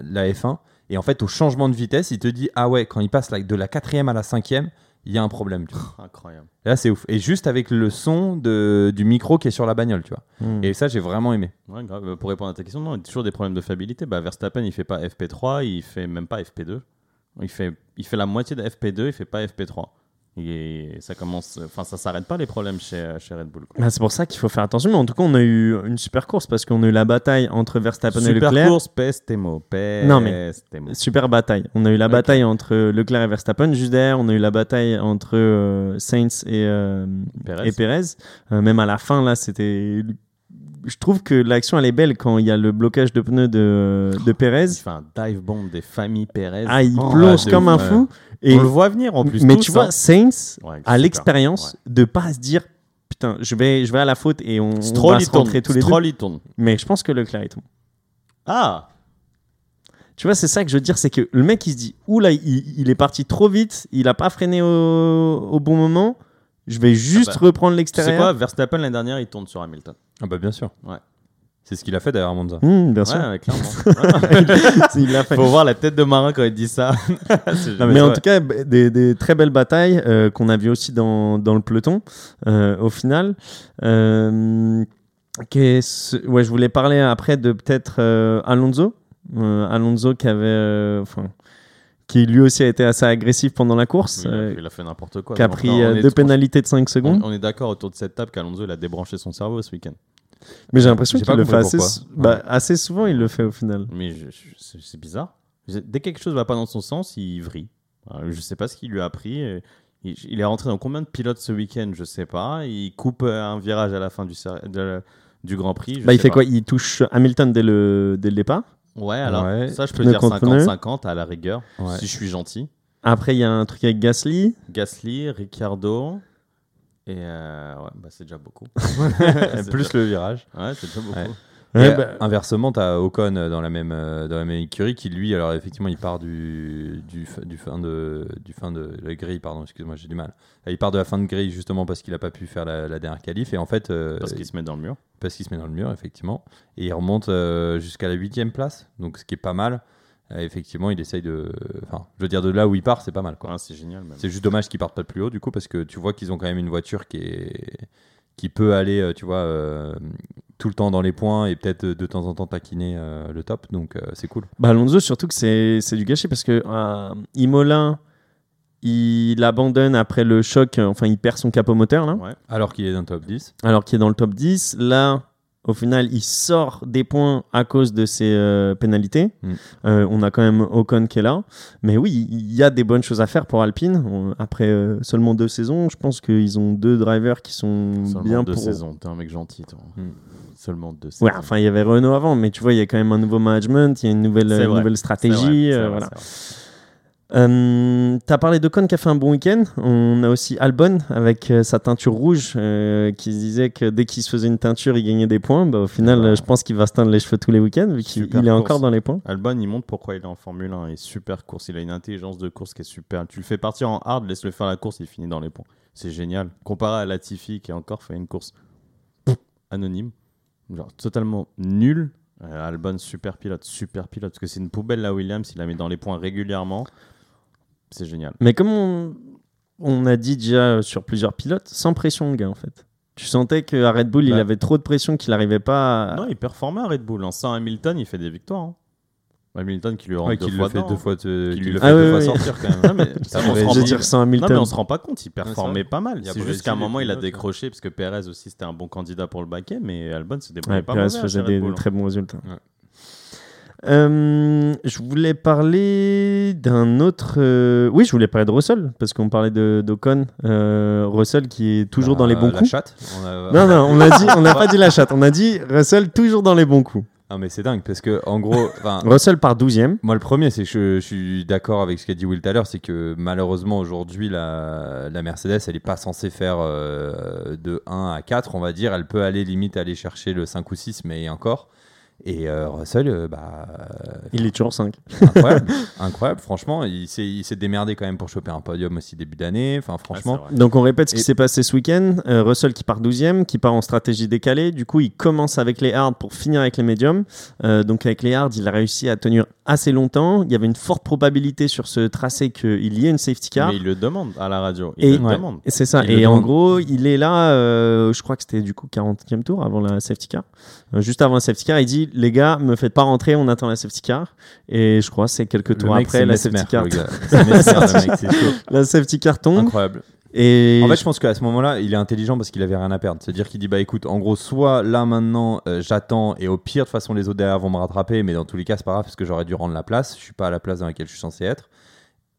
S2: la F1. Et en fait, au changement de vitesse, il te dit Ah ouais, quand il passe de la quatrième à la cinquième, il y a un problème. Tu vois.
S3: Incroyable.
S2: Là, c'est ouf. Et juste avec le son de, du micro qui est sur la bagnole, tu vois.
S1: Mm.
S2: Et ça, j'ai vraiment aimé.
S3: Ouais, grave. Euh, Pour répondre à ta question, non, il y a toujours des problèmes de fiabilité. Bah, Verstappen, il fait pas FP3, il fait même pas FP2. Il fait, il fait la moitié de FP2, il fait pas FP3. Et ça commence, enfin, ça s'arrête pas les problèmes chez, chez Red Bull.
S1: Bah, c'est pour ça qu'il faut faire attention. Mais en tout cas, on a eu une super course parce qu'on a eu la bataille entre Verstappen et
S3: Super
S1: Leclerc.
S3: course, tes mots. Pèse
S1: Non, mais-. Super bataille. On a eu la bataille entre Leclerc et Verstappen. Juste derrière, on a eu la bataille entre euh, Sainz et, euh,
S3: Perez.
S1: et Perez. Euh, même à la fin, là, c'était. Je trouve que l'action, elle est belle quand il y a le blocage de pneus de, de Perez.
S3: Il un dive bomb des familles Perez.
S1: Ah, il
S3: Oh,
S1: plonge comme un
S2: ouais.
S1: fou. Et,
S3: On le voit venir en plus.
S1: mais tu vois. Sainz
S3: Ouais,
S1: a l'expérience de pas se dire putain, je vais, je vais à la faute et on, va
S3: il
S1: se rentrer tous les deux.
S3: Il tourne.
S1: Mais je pense que Leclerc est tout.
S3: Ah
S1: Tu vois, c'est ça que je veux dire, c'est que le mec il se dit oula, il, il est parti trop vite, il a pas freiné au, au bon moment. Je vais juste
S3: bah,
S1: reprendre
S3: Tu sais quoi,
S1: l'extérieur.
S3: Verstappen l'année dernière, il tourne sur Hamilton.
S2: Ah, bah, bien sûr.
S3: Ouais.
S2: C'est ce qu'il a fait d'ailleurs à Monza.
S1: Hum, bien sûr.
S3: Ouais, clairement.
S1: il l'a fait.
S3: Faut voir la tête de Marin quand il dit ça.
S1: Non, mais en tout cas, des, des très belles batailles euh, qu'on a vues aussi dans, dans le peloton euh, au final. Euh, ouais, je voulais parler après de peut-être euh, Alonso. Euh, Alonso qui avait. euh, enfin, qui lui aussi a été assez agressif pendant la course.
S3: il, a,
S1: euh,
S3: il a fait n'importe quoi.
S1: qui a pris
S3: on est-
S1: deux pénalités de 5
S3: On,
S1: secondes.
S3: on est d'accord autour de cette table qu'Alonso il a débranché son cerveau ce week-end.
S1: Mais j'ai l'impression qu'il le fait assez, bah, assez souvent, il le fait au final.
S3: Mais c'est bizarre. Dès que quelque chose va pas dans son sens, il vrille. Euh, Je sais pas ce qu'il lui a appris. euh, Il, il est rentré dans combien de pilotes ce week-end Je sais pas. Il coupe euh, un virage à la fin du, ser- de- du Grand Prix. je
S1: Bah, il
S3: sais
S1: fait
S3: pas.
S1: quoi? Il touche Hamilton dès le, dès le départ?
S3: Ouais, alors
S2: Ouais.
S3: ça, je peux
S1: Pneu
S3: dire
S1: contre pneu.
S3: 50-50 à la rigueur,
S2: Ouais.
S3: si je suis gentil.
S1: Après, il y a un truc avec Gasly.
S3: Gasly, Ricciardo. Et euh, ouais, bah, c'est déjà beaucoup.
S2: Plus le virage.
S3: Ouais, c'est déjà beaucoup.
S2: Ouais.
S1: Ouais,
S2: Et
S1: bah,
S2: Inversement, tu as Ocon dans la même euh, dans la même écurie qui lui, alors effectivement, il part du du, fin de du fin de la grille, pardon, excuse-moi, j'ai du mal. Il part de la fin de grille justement parce qu'il a pas pu faire la, la dernière qualif et en fait euh,
S3: Parce qu'il se met dans le mur.
S2: parce qu'il se met dans le mur effectivement et il remonte euh, jusqu'à la huitième place, donc ce qui est pas mal. Euh, effectivement, il essaye de, enfin, je veux dire de là où il part, c'est pas mal quoi.
S3: Ouais, c'est génial. Même.
S2: C'est juste dommage qu'ils partent pas de plus haut du coup parce que tu vois qu'ils ont quand même une voiture qui est qui peut aller, euh, tu vois, euh, tout le temps dans les points et peut-être de temps en temps taquiner euh, le top. Donc euh, c'est cool.
S1: Bah, Alonso, surtout que c'est c'est du gâchis parce que euh, Imola, il abandonne après le choc, enfin, il perd son capot moteur là,
S3: Ouais.
S2: Alors qu'il est dans le top 10.
S1: alors qu'il est dans le top 10. Là, au final, il sort des points à cause de ses euh, pénalités.
S2: Mm.
S1: Euh, on a quand même Ocon qui est là. Mais oui, il y a des bonnes choses à faire pour Alpine. On- après euh, seulement deux saisons, je pense qu'ils ont deux drivers qui sont
S3: Seulement
S1: bien
S3: deux
S1: pour.
S3: saisons. T'es un mec gentil, toi.
S2: Hmm.
S3: Seulement deux saisons.
S1: Ouais, enfin, il y avait Renault avant, mais tu vois, il y a quand même un nouveau management, il y a une nouvelle,
S3: vrai. vrai,
S1: stratégie.
S3: vrai,
S1: voilà. Euh, T'as parlé de Con qui a fait un bon week-end. On a aussi Albon avec euh, sa teinture rouge euh, qui se disait que dès qu'il se faisait une teinture, il gagnait des points. Bah, au final, euh, je pense qu'il va se teindre les cheveux tous les week-ends vu qu'il est
S3: course.
S1: encore dans les points.
S3: Albon, il montre pourquoi il est en Formule 1. Il est super course. Il a une intelligence de course qui est super. Tu le fais partir en hard, laisse-le faire la course, il finit dans les points. C'est génial. Comparé à Latifi qui a encore fait une course anonyme, genre totalement nulle. Albon, super pilote, super pilote. Parce que c'est une poubelle, la Williams, il la met dans les points régulièrement. C'est génial.
S1: Mais comme on, on a dit déjà sur plusieurs pilotes, sans pression, le gars, en fait. Tu sentais qu'à Red Bull, il
S3: Bah.
S1: avait trop de pression qu'il n'arrivait pas à...
S3: Non, il performait à Red Bull. En 100 Hamilton, il fait des victoires. hein. Hamilton qui lui rentre
S2: Ouais,
S3: deux fois
S2: le fait
S3: dedans,
S2: deux
S3: hein.
S2: fois, te-
S3: Qui lui
S2: le
S3: fait-
S1: Ah
S2: deux
S1: oui,
S2: fois
S1: oui.
S2: sortir quand même.
S3: Non, mais ça, on se rend pas-
S1: dire sans
S3: Non,
S1: Hamilton.
S3: mais on se rend pas compte, il performait pas mal.
S2: Il a
S3: C'est juste qu'à un moment, il a décroché parce que Perez aussi, c'était un bon candidat pour le baquet, mais Albon se débrouillait
S1: Ouais,
S3: pas
S1: Perez faisait
S3: chez
S1: des,
S3: Red Bull,
S1: des très bons résultats.
S2: Ouais.
S1: Euh, je voulais parler d'un autre. euh, Oui, je voulais parler de Russell parce qu'on parlait de d'Ocon. Euh, Russell qui est toujours dans les bons
S2: Bah, La
S1: coups.
S2: chatte. on a-
S1: Non, non, on a dit, on n'a pas dit la chatte. On a dit Russell toujours dans les bons coups.
S2: Non, mais c'est dingue parce que en gros,
S1: Russell par 12e.
S2: Moi, le premier, c'est que je, je suis d'accord avec ce qu'a dit Will tout à l'heure, c'est que malheureusement, aujourd'hui, la, la Mercedes, elle n'est pas censée faire de 1 à 4, on va dire. Elle peut aller limite aller chercher le 5 ou 6, mais encore. Et euh, Russell, euh, bah,
S1: Il est toujours 5.
S2: incroyable, incroyable, franchement. Il s'est démerdé quand même pour choper un podium aussi début d'année. Enfin, franchement,
S3: c'est vrai.
S1: Donc on répète ce qui s'est passé ce week-end. Euh, Russell qui part 12e, qui part en stratégie décalée. Du coup, il commence avec les hards pour finir avec les médiums. Euh, donc avec les hards, il a réussi à tenir assez longtemps. Il y avait une forte probabilité sur ce tracé qu'il y ait une safety car.
S3: Mais il le demande à la radio. Il
S1: Et-
S3: le
S2: Ouais.
S3: demande.
S1: Et c'est ça.
S2: Il
S1: Et en
S2: demande.
S1: gros, il est là, euh, je crois que c'était du coup 40e tour avant la safety car. Euh, juste avant la safety car, il dit Les gars, me faites pas rentrer, on attend la safety car. Et je crois que c'est quelques tours
S2: mec,
S1: après la safety car. La safety car tombe.
S2: Incroyable.
S1: Et
S2: En fait, je pense qu'à ce moment-là, il est intelligent parce qu'il avait rien à perdre. C'est-à-dire qu'il dit bah écoute, en gros, soit là maintenant, euh, j'attends et au pire, de toute façon, les autres derrière vont me rattraper, mais dans tous les cas, c'est pas grave parce que j'aurais dû rendre la place. Je suis pas à la place dans laquelle je suis censé être.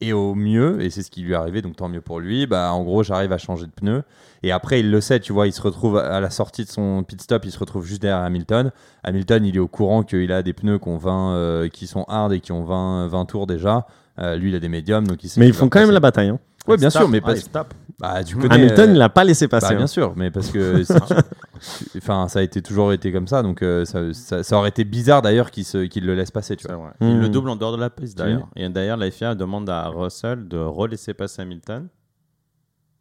S2: Et au mieux, et c'est ce qui lui est arrivé, donc tant mieux pour lui, bah en gros, j'arrive à changer de pneu. Et après, il le sait, tu vois, il se retrouve à la sortie de son pit stop, il se retrouve juste derrière Hamilton. Hamilton, il est au courant qu'il a des pneus qui, ont 20, euh, qui sont hard et qui ont 20, 20 tours déjà. Euh, lui, il a des médiums, donc il sait
S1: mais ils font quand même la bataille. hein.
S2: Ouais, bien sûr, mais
S3: Ah, tape.
S2: bah, tu connais,
S1: Hamilton,
S2: euh,
S1: il l'a pas laissé passer.
S2: bah,
S1: hein.
S2: bien sûr, mais parce que enfin, ça a été toujours été comme ça, donc euh, ça, ça- ça aurait été bizarre d'ailleurs qu'il le laisse passer, tu vois.
S3: vrai. Il le double en dehors de la piste d'ailleurs. Et d'ailleurs, la FIA demande à Russell de relaisser passer Hamilton.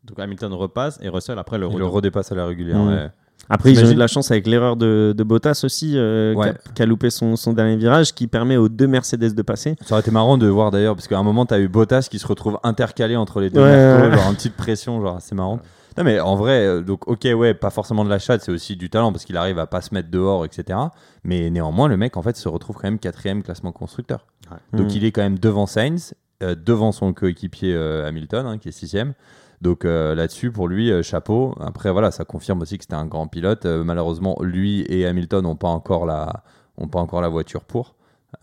S3: Donc Hamilton repasse et Russell après le
S2: Il le
S3: redouble.
S2: redépasse à la régulière.
S1: Mm.
S2: ouais.
S1: Après, ils ont eu de la chance avec l'erreur de, de Bottas aussi, euh,
S2: Ouais.
S1: qui, a, loupé son, son dernier virage, qui permet aux deux Mercedes de passer.
S2: Ça aurait été marrant de voir d'ailleurs, parce qu'à un moment, tu as eu Bottas qui se retrouve intercalé entre les deux
S1: Ouais,
S2: Mercos,
S1: ouais,
S2: genre une petite pression, genre c'est marrant. Non, mais en vrai, euh, donc ok, ouais, pas forcément de la chatte, c'est aussi du talent parce qu'il arrive à pas se mettre dehors, etc. Mais néanmoins, le mec en fait se retrouve quand même quatrième classement constructeur. Donc
S1: Mm.
S2: il est quand même devant Sainz, euh, devant son coéquipier euh, Hamilton, hein, qui est sixième. Donc euh, là-dessus, pour lui, euh, chapeau. Après, voilà, ça confirme aussi que c'était un grand pilote. Euh, malheureusement, lui et Hamilton n'ont pas encore la, ont pas encore la voiture pour.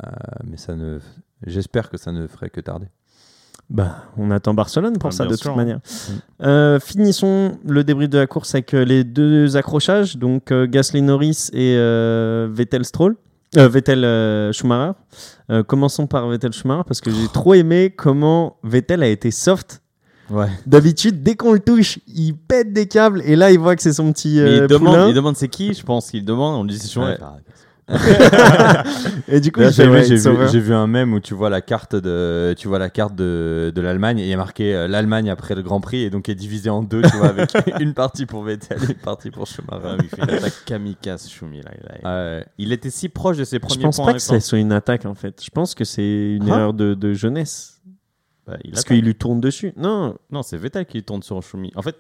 S2: Euh, mais ça ne, j'espère que ça ne ferait que tarder.
S1: Bah, on attend Barcelone pour
S3: Ah,
S1: ça de
S3: sûr,
S1: toute
S3: hein.
S1: manière. Euh, finissons le débrief de la course avec euh, les deux accrochages, donc euh, Gasly Norris et euh, Vettel Stroll. Euh, Vettel euh, Schumacher. Euh, commençons par Vettel Schumacher parce que j'ai trop aimé comment Vettel a été soft.
S3: Ouais.
S1: D'habitude, dès qu'on le touche, il pète des câbles et là, il voit que c'est son petit
S3: Mais
S1: euh,
S3: il demande, il demande c'est qui Je pense qu'il demande. On lui dit c'est Schumacher.
S2: Ouais.
S3: Ah,
S1: et du coup, il
S2: j'ai
S1: fait,
S2: vu, vu- un mème où tu vois la carte de, tu vois la carte de, de l'Allemagne et il y a marqué euh, l'Allemagne après le Grand Prix et donc est divisée en deux, tu vois, avec une partie pour Vettel et une partie pour Schumacher.
S3: Ah, il fait une attaque kamikaze, Schumi. Là. Il, a- il était si proche de ses
S1: Je
S3: premiers
S1: pense
S3: points.
S1: pas
S3: en
S1: que
S3: F1.
S1: ça soit une attaque en fait. Je pense que c'est une
S3: Hein
S1: erreur de, de jeunesse.
S3: Bah, il
S1: Parce qu'il lui tourne dessus. Non,
S3: Non, c'est Vettel qui tourne sur Schumi. En fait,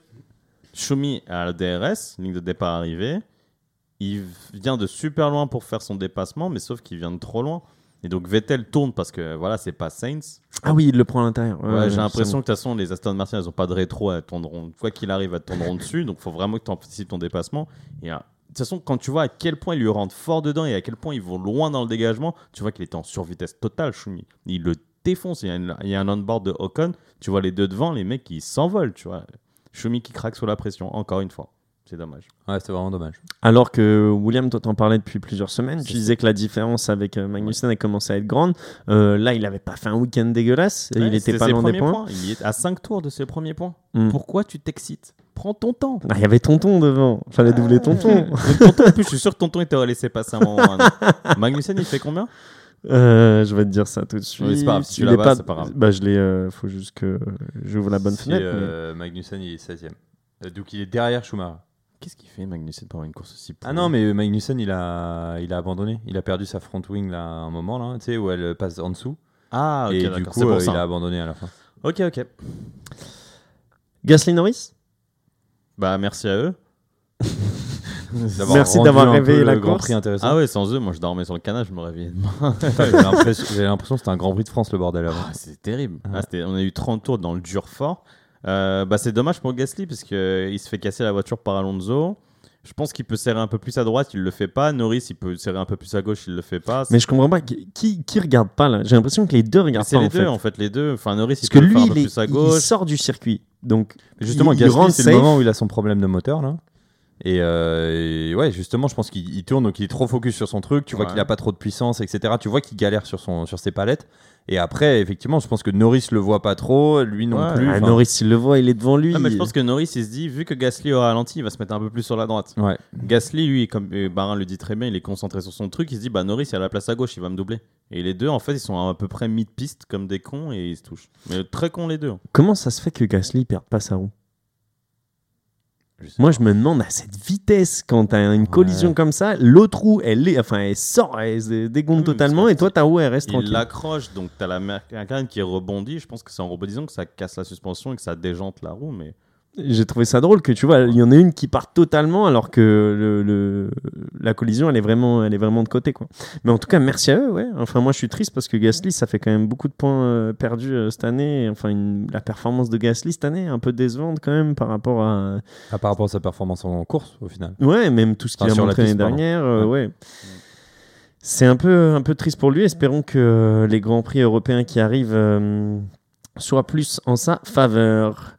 S3: Schumi a le DRS, ligne de départ arrivée. Il vient de super loin pour faire son dépassement, mais sauf qu'il vient de trop loin. Et donc Vettel tourne parce que voilà, c'est pas Sainz.
S1: Ah oui, il le prend à l'intérieur. Ouais,
S3: Ouais,
S1: ouais,
S3: j'ai l'impression que de toute façon, les Aston Martin, elles ont pas de rétro, elles tourneront. Quoi qu'il arrive, elles tourneront dessus. Donc, il faut vraiment que tu anticipes ton dépassement. Et euh, de toute façon, quand tu vois à quel point ils lui rentrent fort dedans et à quel point ils vont loin dans le dégagement, tu vois qu'il était en survitesse totale, Schumi. Il le défonce. Il y a, une- il y a un on-board de Ocon. Tu vois les deux devant, les mecs, ils s'envolent, tu vois. Schumi qui craque sous la pression, encore une fois. C'est dommage.
S2: Ouais, c'est vraiment dommage.
S1: Alors que William, toi t'en parlais depuis plusieurs semaines, tu disais que la différence avec euh, Magnussen a commencé à être grande. Euh, là, il avait pas fait un week-end dégueulasse,
S3: Ouais,
S1: il était pas loin des points.
S3: Il est à 5 tours de ses premiers points.
S1: Mm.
S3: Pourquoi tu t'excites? Prends ton temps.
S1: Ah, Il y avait Tonton devant, fallait doubler Tonton.
S3: Tonton, en plus, je suis sûr que tonton, il t'aurait laissé passer un moment. autre. Magnussen, il fait combien?
S1: Euh, je vais te dire ça tout de suite.
S3: Oui, c'est pas grave, si tu
S1: Il
S3: l'as pas, c'est pas grave.
S1: Bah, je l'ai. euh, faut juste que j'ouvre la bonne
S2: Si,
S1: fenêtre.
S2: euh, Magnussen, il est 16ème. Euh, donc il est derrière Schumacher.
S3: Qu'est-ce qu'il fait, Magnussen, pour avoir une course aussi
S2: Ah non, mais Magnussen, il a, il a abandonné. Il a perdu sa front wing là, à un moment, là, tu sais, où elle passe en dessous.
S3: Ah, ok,
S2: et du coup,
S3: c'est pour
S2: euh,
S3: ça.
S2: il a abandonné à la fin.
S3: Ok, ok.
S1: Gasly Norris
S3: Bah, merci à eux.
S1: Merci d'avoir réveillé la
S2: le Grand
S1: course.
S2: Prix intéressant.
S3: Ah ouais, sans eux, moi, je dormais sur le canapé, je me réveillais demain.
S2: J'ai l'impression que c'était un Grand Prix de France le bordel avant.
S3: Ah, c'est terrible.
S2: Ouais.
S3: Ah, on a eu 30 tours dans le dur fort. Euh, bah, c'est dommage pour Gasly, parce qu'il se fait casser la voiture par Alonso. Je pense qu'il peut serrer un peu plus à droite, il le fait pas. Norris, il peut serrer un peu plus à gauche, il le fait pas.
S1: Mais je comprends pas. Qui, qui, regarde pas là? J'ai l'impression que les deux regardent
S3: c'est
S1: pas
S3: les
S1: en
S3: deux,
S1: fait.
S3: en fait, les deux. Enfin, Norris,
S1: Parce
S3: il
S1: que
S3: peut faire
S1: lui,
S3: un peu
S1: il, est-
S3: plus à
S1: il sort du circuit. Donc,
S2: Justement,
S1: il,
S2: Gasly, c'est le moment où il a son problème de moteur là. Et, euh, et ouais, justement, je pense qu'il il tourne, donc il est trop focus sur son truc. Tu vois
S3: Ouais.
S2: qu'il a pas trop de puissance, etc. Tu vois qu'il galère sur, son, sur ses palettes. Et après, effectivement, je pense que Norris le voit pas trop, lui non
S3: Ouais.
S2: plus.
S1: Ah, Norris, il le voit, il est devant lui.
S3: Ah, mais je pense que Norris, il se dit, vu que Gasly aura ralenti, il va se mettre un peu plus sur la droite.
S2: Ouais.
S3: Gasly, lui, comme euh, Barin le dit très bien, il est concentré sur son truc. Il se dit, bah Norris, il a la place à gauche, il va me doubler. Et les deux, en fait, ils sont à peu près mi-piste comme des cons et ils se touchent. Mais très cons les deux. hein.
S1: Comment ça se fait que Gasly perde pas sa roue? Moi, je me demande à cette vitesse, quand t'as une collision comme ça, l'autre roue, elle, est, enfin, elle sort, elle se dégonde
S3: Oui, parce
S1: totalement, et toi, ta roue, elle reste
S3: Il
S1: tranquille.
S3: l'accroche, donc t'as la McLaren qui rebondit. Je pense que c'est en rebondissant que ça casse la suspension et que ça déjante la roue. Mais
S1: J'ai trouvé ça drôle que tu vois, il y en a une qui part totalement alors que le, le- la collision elle est vraiment elle est vraiment de côté quoi. Mais en tout cas merci à eux ouais. Enfin moi je suis triste parce que Gasly ça fait quand même beaucoup de points euh, perdus euh, cette année. Enfin une- la performance de Gasly cette année est un peu décevante quand même par rapport à
S2: Ah, par rapport à sa performance en course, au final.
S1: ouais même tout ce qu'il
S2: Enfin,
S1: a montré l'année dernière euh, ouais. C'est un peu un peu triste pour lui. Espérons que les grands prix européens qui arrivent soient plus en sa faveur.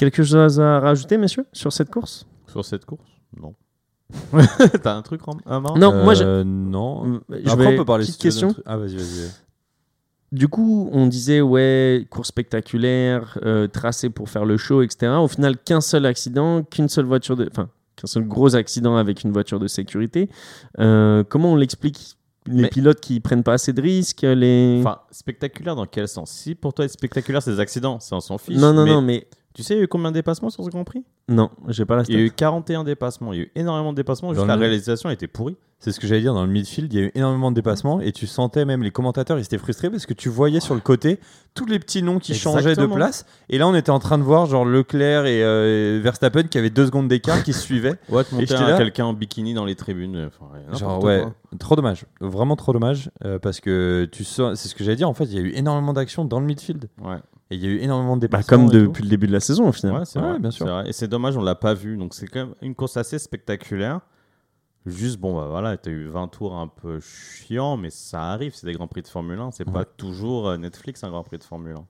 S1: Quelque chose à rajouter, messieurs, sur cette course?
S3: Sur cette course, non. T'as un truc, Ram- ah, Marin
S1: Non, moi, je-
S2: Euh, non.
S1: Je
S2: Après,
S1: vais-
S2: on peut parler
S1: petite question.
S2: Ah, vas-y, vas-y.
S1: Du coup, on disait, ouais, course spectaculaire, euh, tracé pour faire le show, etc. Au final, qu'un seul accident, qu'une seule voiture de. Enfin, qu'un seul gros accident avec une voiture de sécurité. Euh, comment on l'explique? Les
S3: Mais-
S1: pilotes qui prennent pas assez de risques les...
S3: Enfin, spectaculaire dans quel sens? Si pour toi, être spectaculaire, c'est des accidents, ça on s'en fiche.
S1: Non, non,
S3: mais
S1: non, mais.
S3: Tu sais, il y a eu combien de dépassements sur ce Grand Prix?
S1: Non, j'ai pas la
S3: Il y a
S1: stat.
S3: eu 41 dépassements. Il y a eu énormément de dépassements. Juste la
S2: le-
S3: réalisation était pourrie.
S2: C'est ce que j'allais dire dans le midfield, il y a eu énormément de dépassements et tu sentais même les commentateurs, ils étaient frustrés parce que tu voyais sur le côté tous les petits noms qui changeaient de place. Et là, on était en train de voir genre Leclerc et euh, Verstappen qui avaient deux secondes d'écart qui se suivaient.
S3: Ouais, te monter
S2: là-
S3: quelqu'un en bikini dans les tribunes. Enfin, n'importe
S2: Genre,
S3: quoi.
S2: ouais, trop dommage. Vraiment trop dommage euh, parce que tu sens, c'est ce que j'allais dire. En fait, il y a eu énormément d'actions dans le midfield
S3: Ouais.
S2: Et il y a eu énormément de
S1: Bah,
S2: dépassements.
S1: comme
S2: tout.
S1: depuis le début de la saison, au final.
S3: Ouais, c'est
S2: Ouais,
S3: vrai,
S2: bien sûr.
S3: vrai. Et c'est dommage, on l'a pas vu. Donc c'est quand même une course assez spectaculaire. Juste, bon, bah voilà, t'as eu 20 tours un peu chiants, mais ça arrive, c'est des Grands Prix de Formule 1. C'est pas toujours euh, Netflix un Grand Prix de Formule 1.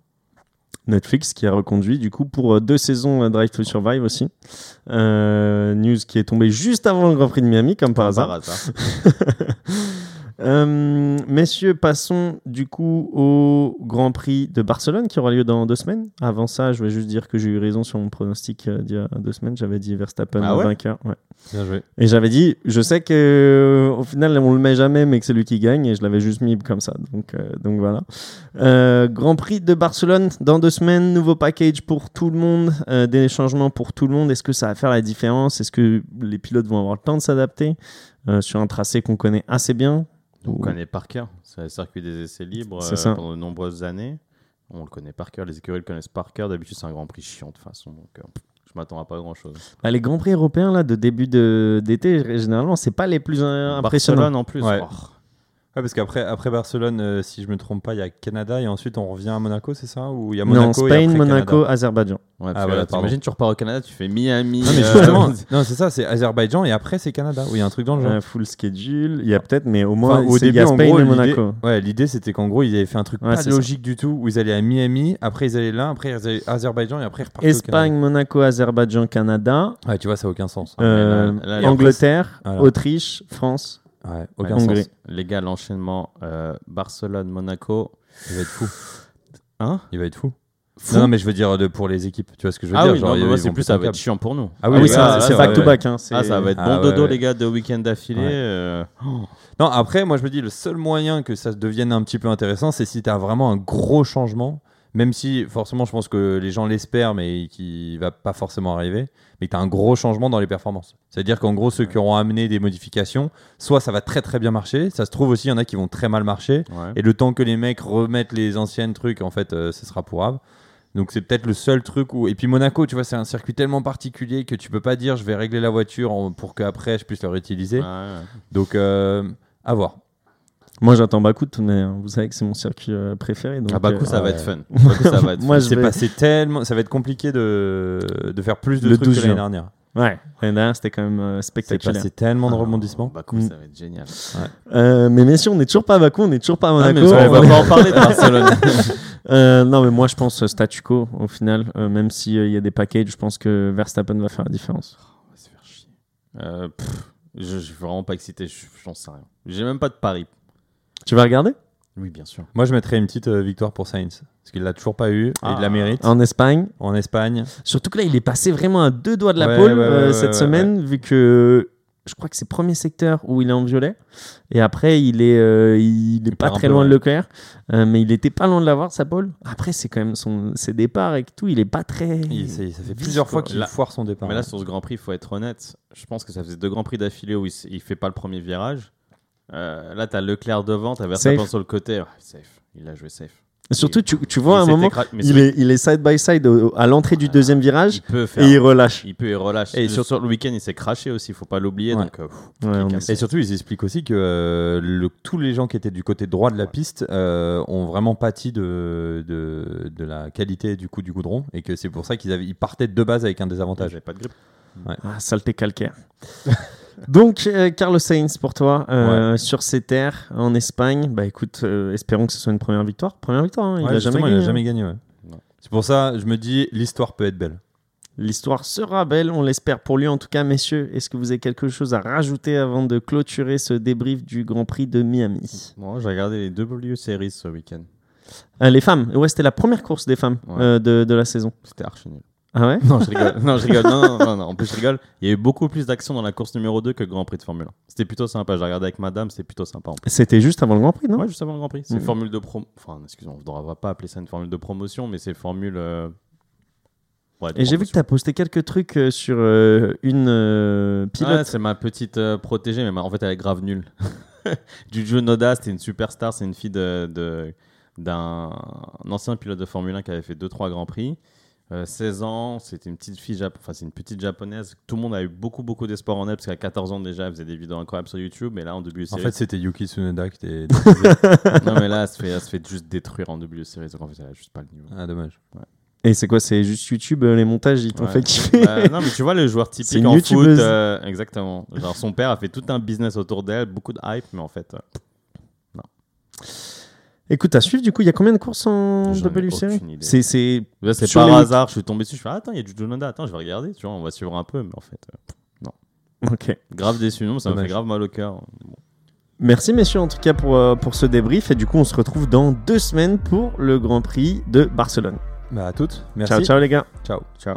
S1: Netflix qui a reconduit du coup pour euh, deux saisons euh, Drive to Survive aussi. Euh, news qui est tombée juste avant le Grand Prix de Miami, comme par hasard.
S3: hasard.
S1: Euh, messieurs, passons du coup au Grand Prix de Barcelone qui aura lieu dans deux semaines. Avant ça, je vais juste dire que j'ai eu raison sur mon pronostic euh, d'il y a deux semaines. J'avais dit Verstappen
S3: Ah ouais
S1: vainqueur. ouais.
S2: Bien joué.
S1: Et j'avais dit, je sais que euh, au final on le met jamais, mais que c'est lui qui gagne, et je l'avais juste mis comme ça. Donc, euh, donc voilà. Grand Prix de Barcelone dans deux semaines, nouveau package pour tout le monde, des changements pour tout le monde. Est-ce que ça va faire la différence? Est-ce que les pilotes vont avoir le temps de s'adapter sur un tracé qu'on connaît assez bien?
S3: On le connaît par cœur. C'est le circuit des essais libres euh, pendant de nombreuses années. On le connaît par cœur. Les écuries le connaissent par cœur. D'habitude, c'est un grand prix chiant de toute façon. Donc, euh, je m'attends à pas grand chose.
S1: Bah, les Grands Prix européens là, de début de- d'été, généralement, c'est pas les plus impressionnants.
S3: Barcelone en plus.
S2: Ouais.
S3: oh.
S2: Ouais, parce qu'après après Barcelone, euh, si je me trompe pas, il y a Canada et ensuite on revient à Monaco, c'est ça? Ou il y a
S1: non,
S2: Monaco et
S1: Spain,
S2: après
S1: Monaco,
S2: Canada
S1: Azerbaïdjan.
S3: Ouais,
S2: Ah, voilà.
S3: T'imagines, tu repars au Canada, tu fais Miami.
S2: Non mais
S3: euh,
S2: justement, non c'est ça, c'est Azerbaïdjan et après c'est Canada. Oui, il y a un truc dans le genre.
S1: Un full schedule, il y a peut-être, mais au moins,
S2: Enfin, au
S1: c'est- il y
S2: début,
S1: a
S2: en
S1: Spain
S2: gros,
S1: et
S2: l'idée-
S1: Monaco.
S2: Ouais, l'idée c'était qu'en gros ils avaient fait un truc
S1: Ouais,
S2: pas
S1: c'est ça.
S2: logique du tout où ils allaient à Miami, après ils allaient là, après ils allaient à Azerbaïdjan et après ils repartaient au
S1: Espagne, Monaco, Azerbaïdjan, Canada,
S2: Canada. Ouais, tu vois, ça a aucun sens.
S1: euh,
S3: là, là, les
S1: Angleterre,
S2: Voilà.
S1: Autriche, France.
S2: Ouais, aucun
S1: Hongrie.
S2: sens.
S3: Les gars, l'enchaînement euh, Barcelone, Monaco.
S2: Il va être fou.
S3: Hein?
S2: Il va être fou.
S3: Fou?
S2: Non, non, mais je veux dire de, pour les équipes. Tu vois ce que je veux
S3: Ah
S2: dire
S3: oui,
S2: genre,
S3: non, mais
S2: ils-
S3: moi,
S2: ils
S3: c'est plus ça va être chiant pour nous.
S2: Ah
S1: Ah oui,
S2: oui,
S1: c'est
S2: ça
S1: back
S2: va,
S1: to
S2: ouais.
S1: back. hein,
S3: Ah, ça va être
S2: Ah,
S3: bon
S2: ouais,
S3: dodo,
S2: ouais.
S3: les gars, de week-end d'affilée.
S2: Ouais.
S3: euh, oh.
S2: Non, après, moi je me dis, le seul moyen que ça devienne un petit peu intéressant, c'est si tu as vraiment un gros changement, même si forcément je pense que les gens l'espèrent, mais qui va pas forcément arriver, mais tu as un gros changement dans les performances. C'est-à-dire qu'en gros, ceux qui auront amené des modifications, soit ça va très très bien marcher, ça se trouve aussi, il y en a qui vont très mal marcher,
S3: Ouais.
S2: et le temps que les mecs remettent les anciennes trucs, en fait, euh, ce sera pourrave. Donc c'est peut-être le seul truc où... Et puis Monaco, tu vois, c'est un circuit tellement particulier que tu peux pas dire je vais régler la voiture pour qu'après je puisse le réutiliser.
S3: Ouais, ouais.
S2: Donc euh, à voir.
S1: Moi, j'attends Bakou de toute manière. Vous savez que c'est mon circuit euh, préféré. Donc,
S3: Ah, Bakou,
S1: euh,
S3: ça va
S2: ouais.
S3: être fun. Bakou, ça va être
S1: Moi,
S3: fun.
S1: je
S2: C'est
S1: vais-
S2: passé tellement, ça va être compliqué de, de faire plus de
S1: Le
S2: trucs
S1: 12
S2: que l'année dernière.
S1: Ouais, l'année dernière, c'était quand même euh,
S2: C'est
S1: spectaculaire.
S2: passé tellement de
S3: Ah,
S2: rebondissements.
S3: Bakou,
S1: Mm.
S3: ça va être génial.
S1: Euh, mais messieurs, on n'est toujours pas à Bakou, on n'est toujours pas à
S3: Ah,
S1: Monaco.
S3: mais on va pas en parler de Barcelone.
S1: Euh, non, mais moi, je pense euh, statu quo au final. euh, même s'il y a des packages, je pense que Verstappen va faire la différence.
S3: On va se faire chier. Euh, pff, je, je suis vraiment pas excité, je- j'en sais rien. J'ai même pas de pari.
S1: Tu vas regarder?
S3: Oui, bien sûr.
S2: Moi, je mettrais une petite euh, victoire pour Sainz. Parce qu'il l'a toujours pas eu et
S3: Ah.
S2: il la mérite
S1: En Espagne.
S2: en Espagne.
S1: Surtout que là, il est passé vraiment à deux doigts de la
S2: Ouais,
S1: pole
S2: ouais, ouais,
S1: euh,
S2: ouais,
S1: cette
S2: ouais,
S1: semaine, vu que je crois que c'est premier secteur où il est en violet. Et après, il est, euh, il est pas très
S2: peu,
S1: loin de. Leclerc, euh, mais il était pas loin de l'avoir, sa pole. Après, c'est quand même son, ses départs et tout. Il est pas très.
S2: Il- ça fait
S1: vif,
S2: plusieurs fois qu'il foire son départ.
S3: Mais là, sur ce Grand Prix, il faut être honnête. Je pense que ça faisait deux Grands Prix d'affilée où il, il fait pas le premier virage. Euh, là, t'as Leclerc devant, t'as Verstappen
S1: Safe.
S3: sur le côté. Ouais, safe. Il a joué safe.
S1: Et surtout, tu, tu vois, à
S3: Il
S1: un moment, il est, il est side by side au- à l'entrée du deuxième virage
S3: Il peut faire.
S1: et il relâche.
S3: Il peut et relâche.
S2: Et
S3: Et
S2: sur-
S3: sur, le week-end, il s'est craché aussi. Faut pas l'oublier.
S2: Ouais.
S3: Donc, euh, pff,
S1: Ouais,
S2: Et surtout, ils expliquent aussi que euh, le- tous les gens qui étaient du côté droit de la piste euh, ont vraiment pâti de, de, de la qualité du coup du goudron et que c'est pour ça qu'ils avaient, ils partaient de base avec un désavantage.
S3: J'avais pas de grippe.
S1: Ah, saleté calcaire. Donc, euh, Carlos Sainz pour toi, euh, sur ces terres en Espagne. Bah écoute, euh, espérons que ce soit une première victoire. Première victoire, hein, il
S2: Ouais,
S1: a jamais gagné.
S2: il a jamais gagné. ouais.
S3: Non.
S2: C'est pour ça, je me dis, l'histoire peut être belle.
S1: L'histoire sera belle, on l'espère pour lui en tout cas, messieurs. Est-ce que vous avez quelque chose à rajouter avant de clôturer ce débrief du Grand Prix de Miami?
S3: Moi, j'ai regardé les W Series ce week-end.
S1: Euh, Les femmes, ouais, c'était la première course des femmes
S3: Ouais.
S1: euh, de, de la saison.
S3: C'était archi nul.
S1: Ah ouais?
S3: Non, je rigole. Non, je rigole. Non, non, non, non. En plus, je rigole. Il y a eu beaucoup plus d'action dans la course numéro 2 que le Grand Prix de Formule 1. C'était plutôt sympa. J'ai regardé avec madame, c'était plutôt sympa. en plus.
S1: C'était juste avant le Grand Prix, non?
S3: Ouais, juste avant le Grand Prix. C'est
S1: Mhm.
S3: formule de prom. Enfin, excusez-moi, on ne va pas appeler ça une formule de promotion, mais c'est formule. euh, ouais, de
S1: Et j'ai vu que tu as posté quelques trucs euh, sur euh, une euh, pilote.
S3: C'est ma petite protégée, mais ma- en fait, elle est grave nulle. Juju Noda, c'était une superstar. C'est une fille de, de- d'un ancien pilote de Formule 1 qui avait fait 2-3 Grands Prix. Euh, 16 ans, c'était une petite fille, enfin c'est une petite japonaise. Tout le monde a eu beaucoup beaucoup d'espoir en elle parce qu'à 14 ans déjà, elle faisait des vidéos incroyables sur YouTube. Mais là en début de
S2: En fait, c'était Yuki Tsunoda qui était.
S3: non mais là, elle se fait, elle se fait juste détruire en début de série. Donc en fait, elle a juste pas le niveau.
S2: ah, dommage.
S1: Et c'est quoi C'est juste YouTube, euh, les montages, ils t'ont
S3: Ouais.
S1: fait kiffer
S3: Euh, non mais tu vois le joueur typique
S1: une
S3: en
S1: YouTubeuse.
S3: foot, euh, exactement. Genre son père a fait tout un business autour d'elle, beaucoup de hype, mais en fait, euh,
S1: Écoute, à suivre, du coup, il y a combien de courses en
S3: J'en ai
S1: W Series
S3: aucune idée.
S1: C'est c'est
S3: par
S1: les-
S3: hasard, je suis tombé dessus, je fais ah, attends, il y a du Junoda, attends, je vais regarder, tu vois, on va suivre un peu, mais en fait, euh,
S1: ok.
S3: grave déçu, non, ça me fait grave mal au cœur. Bon.
S1: Merci messieurs en tout cas pour, euh, pour ce débrief et du coup on se retrouve dans deux semaines pour le Grand Prix de Barcelone.
S2: Bah, à toutes. Merci.
S1: Ciao ciao les gars.
S2: Ciao.
S3: Ciao.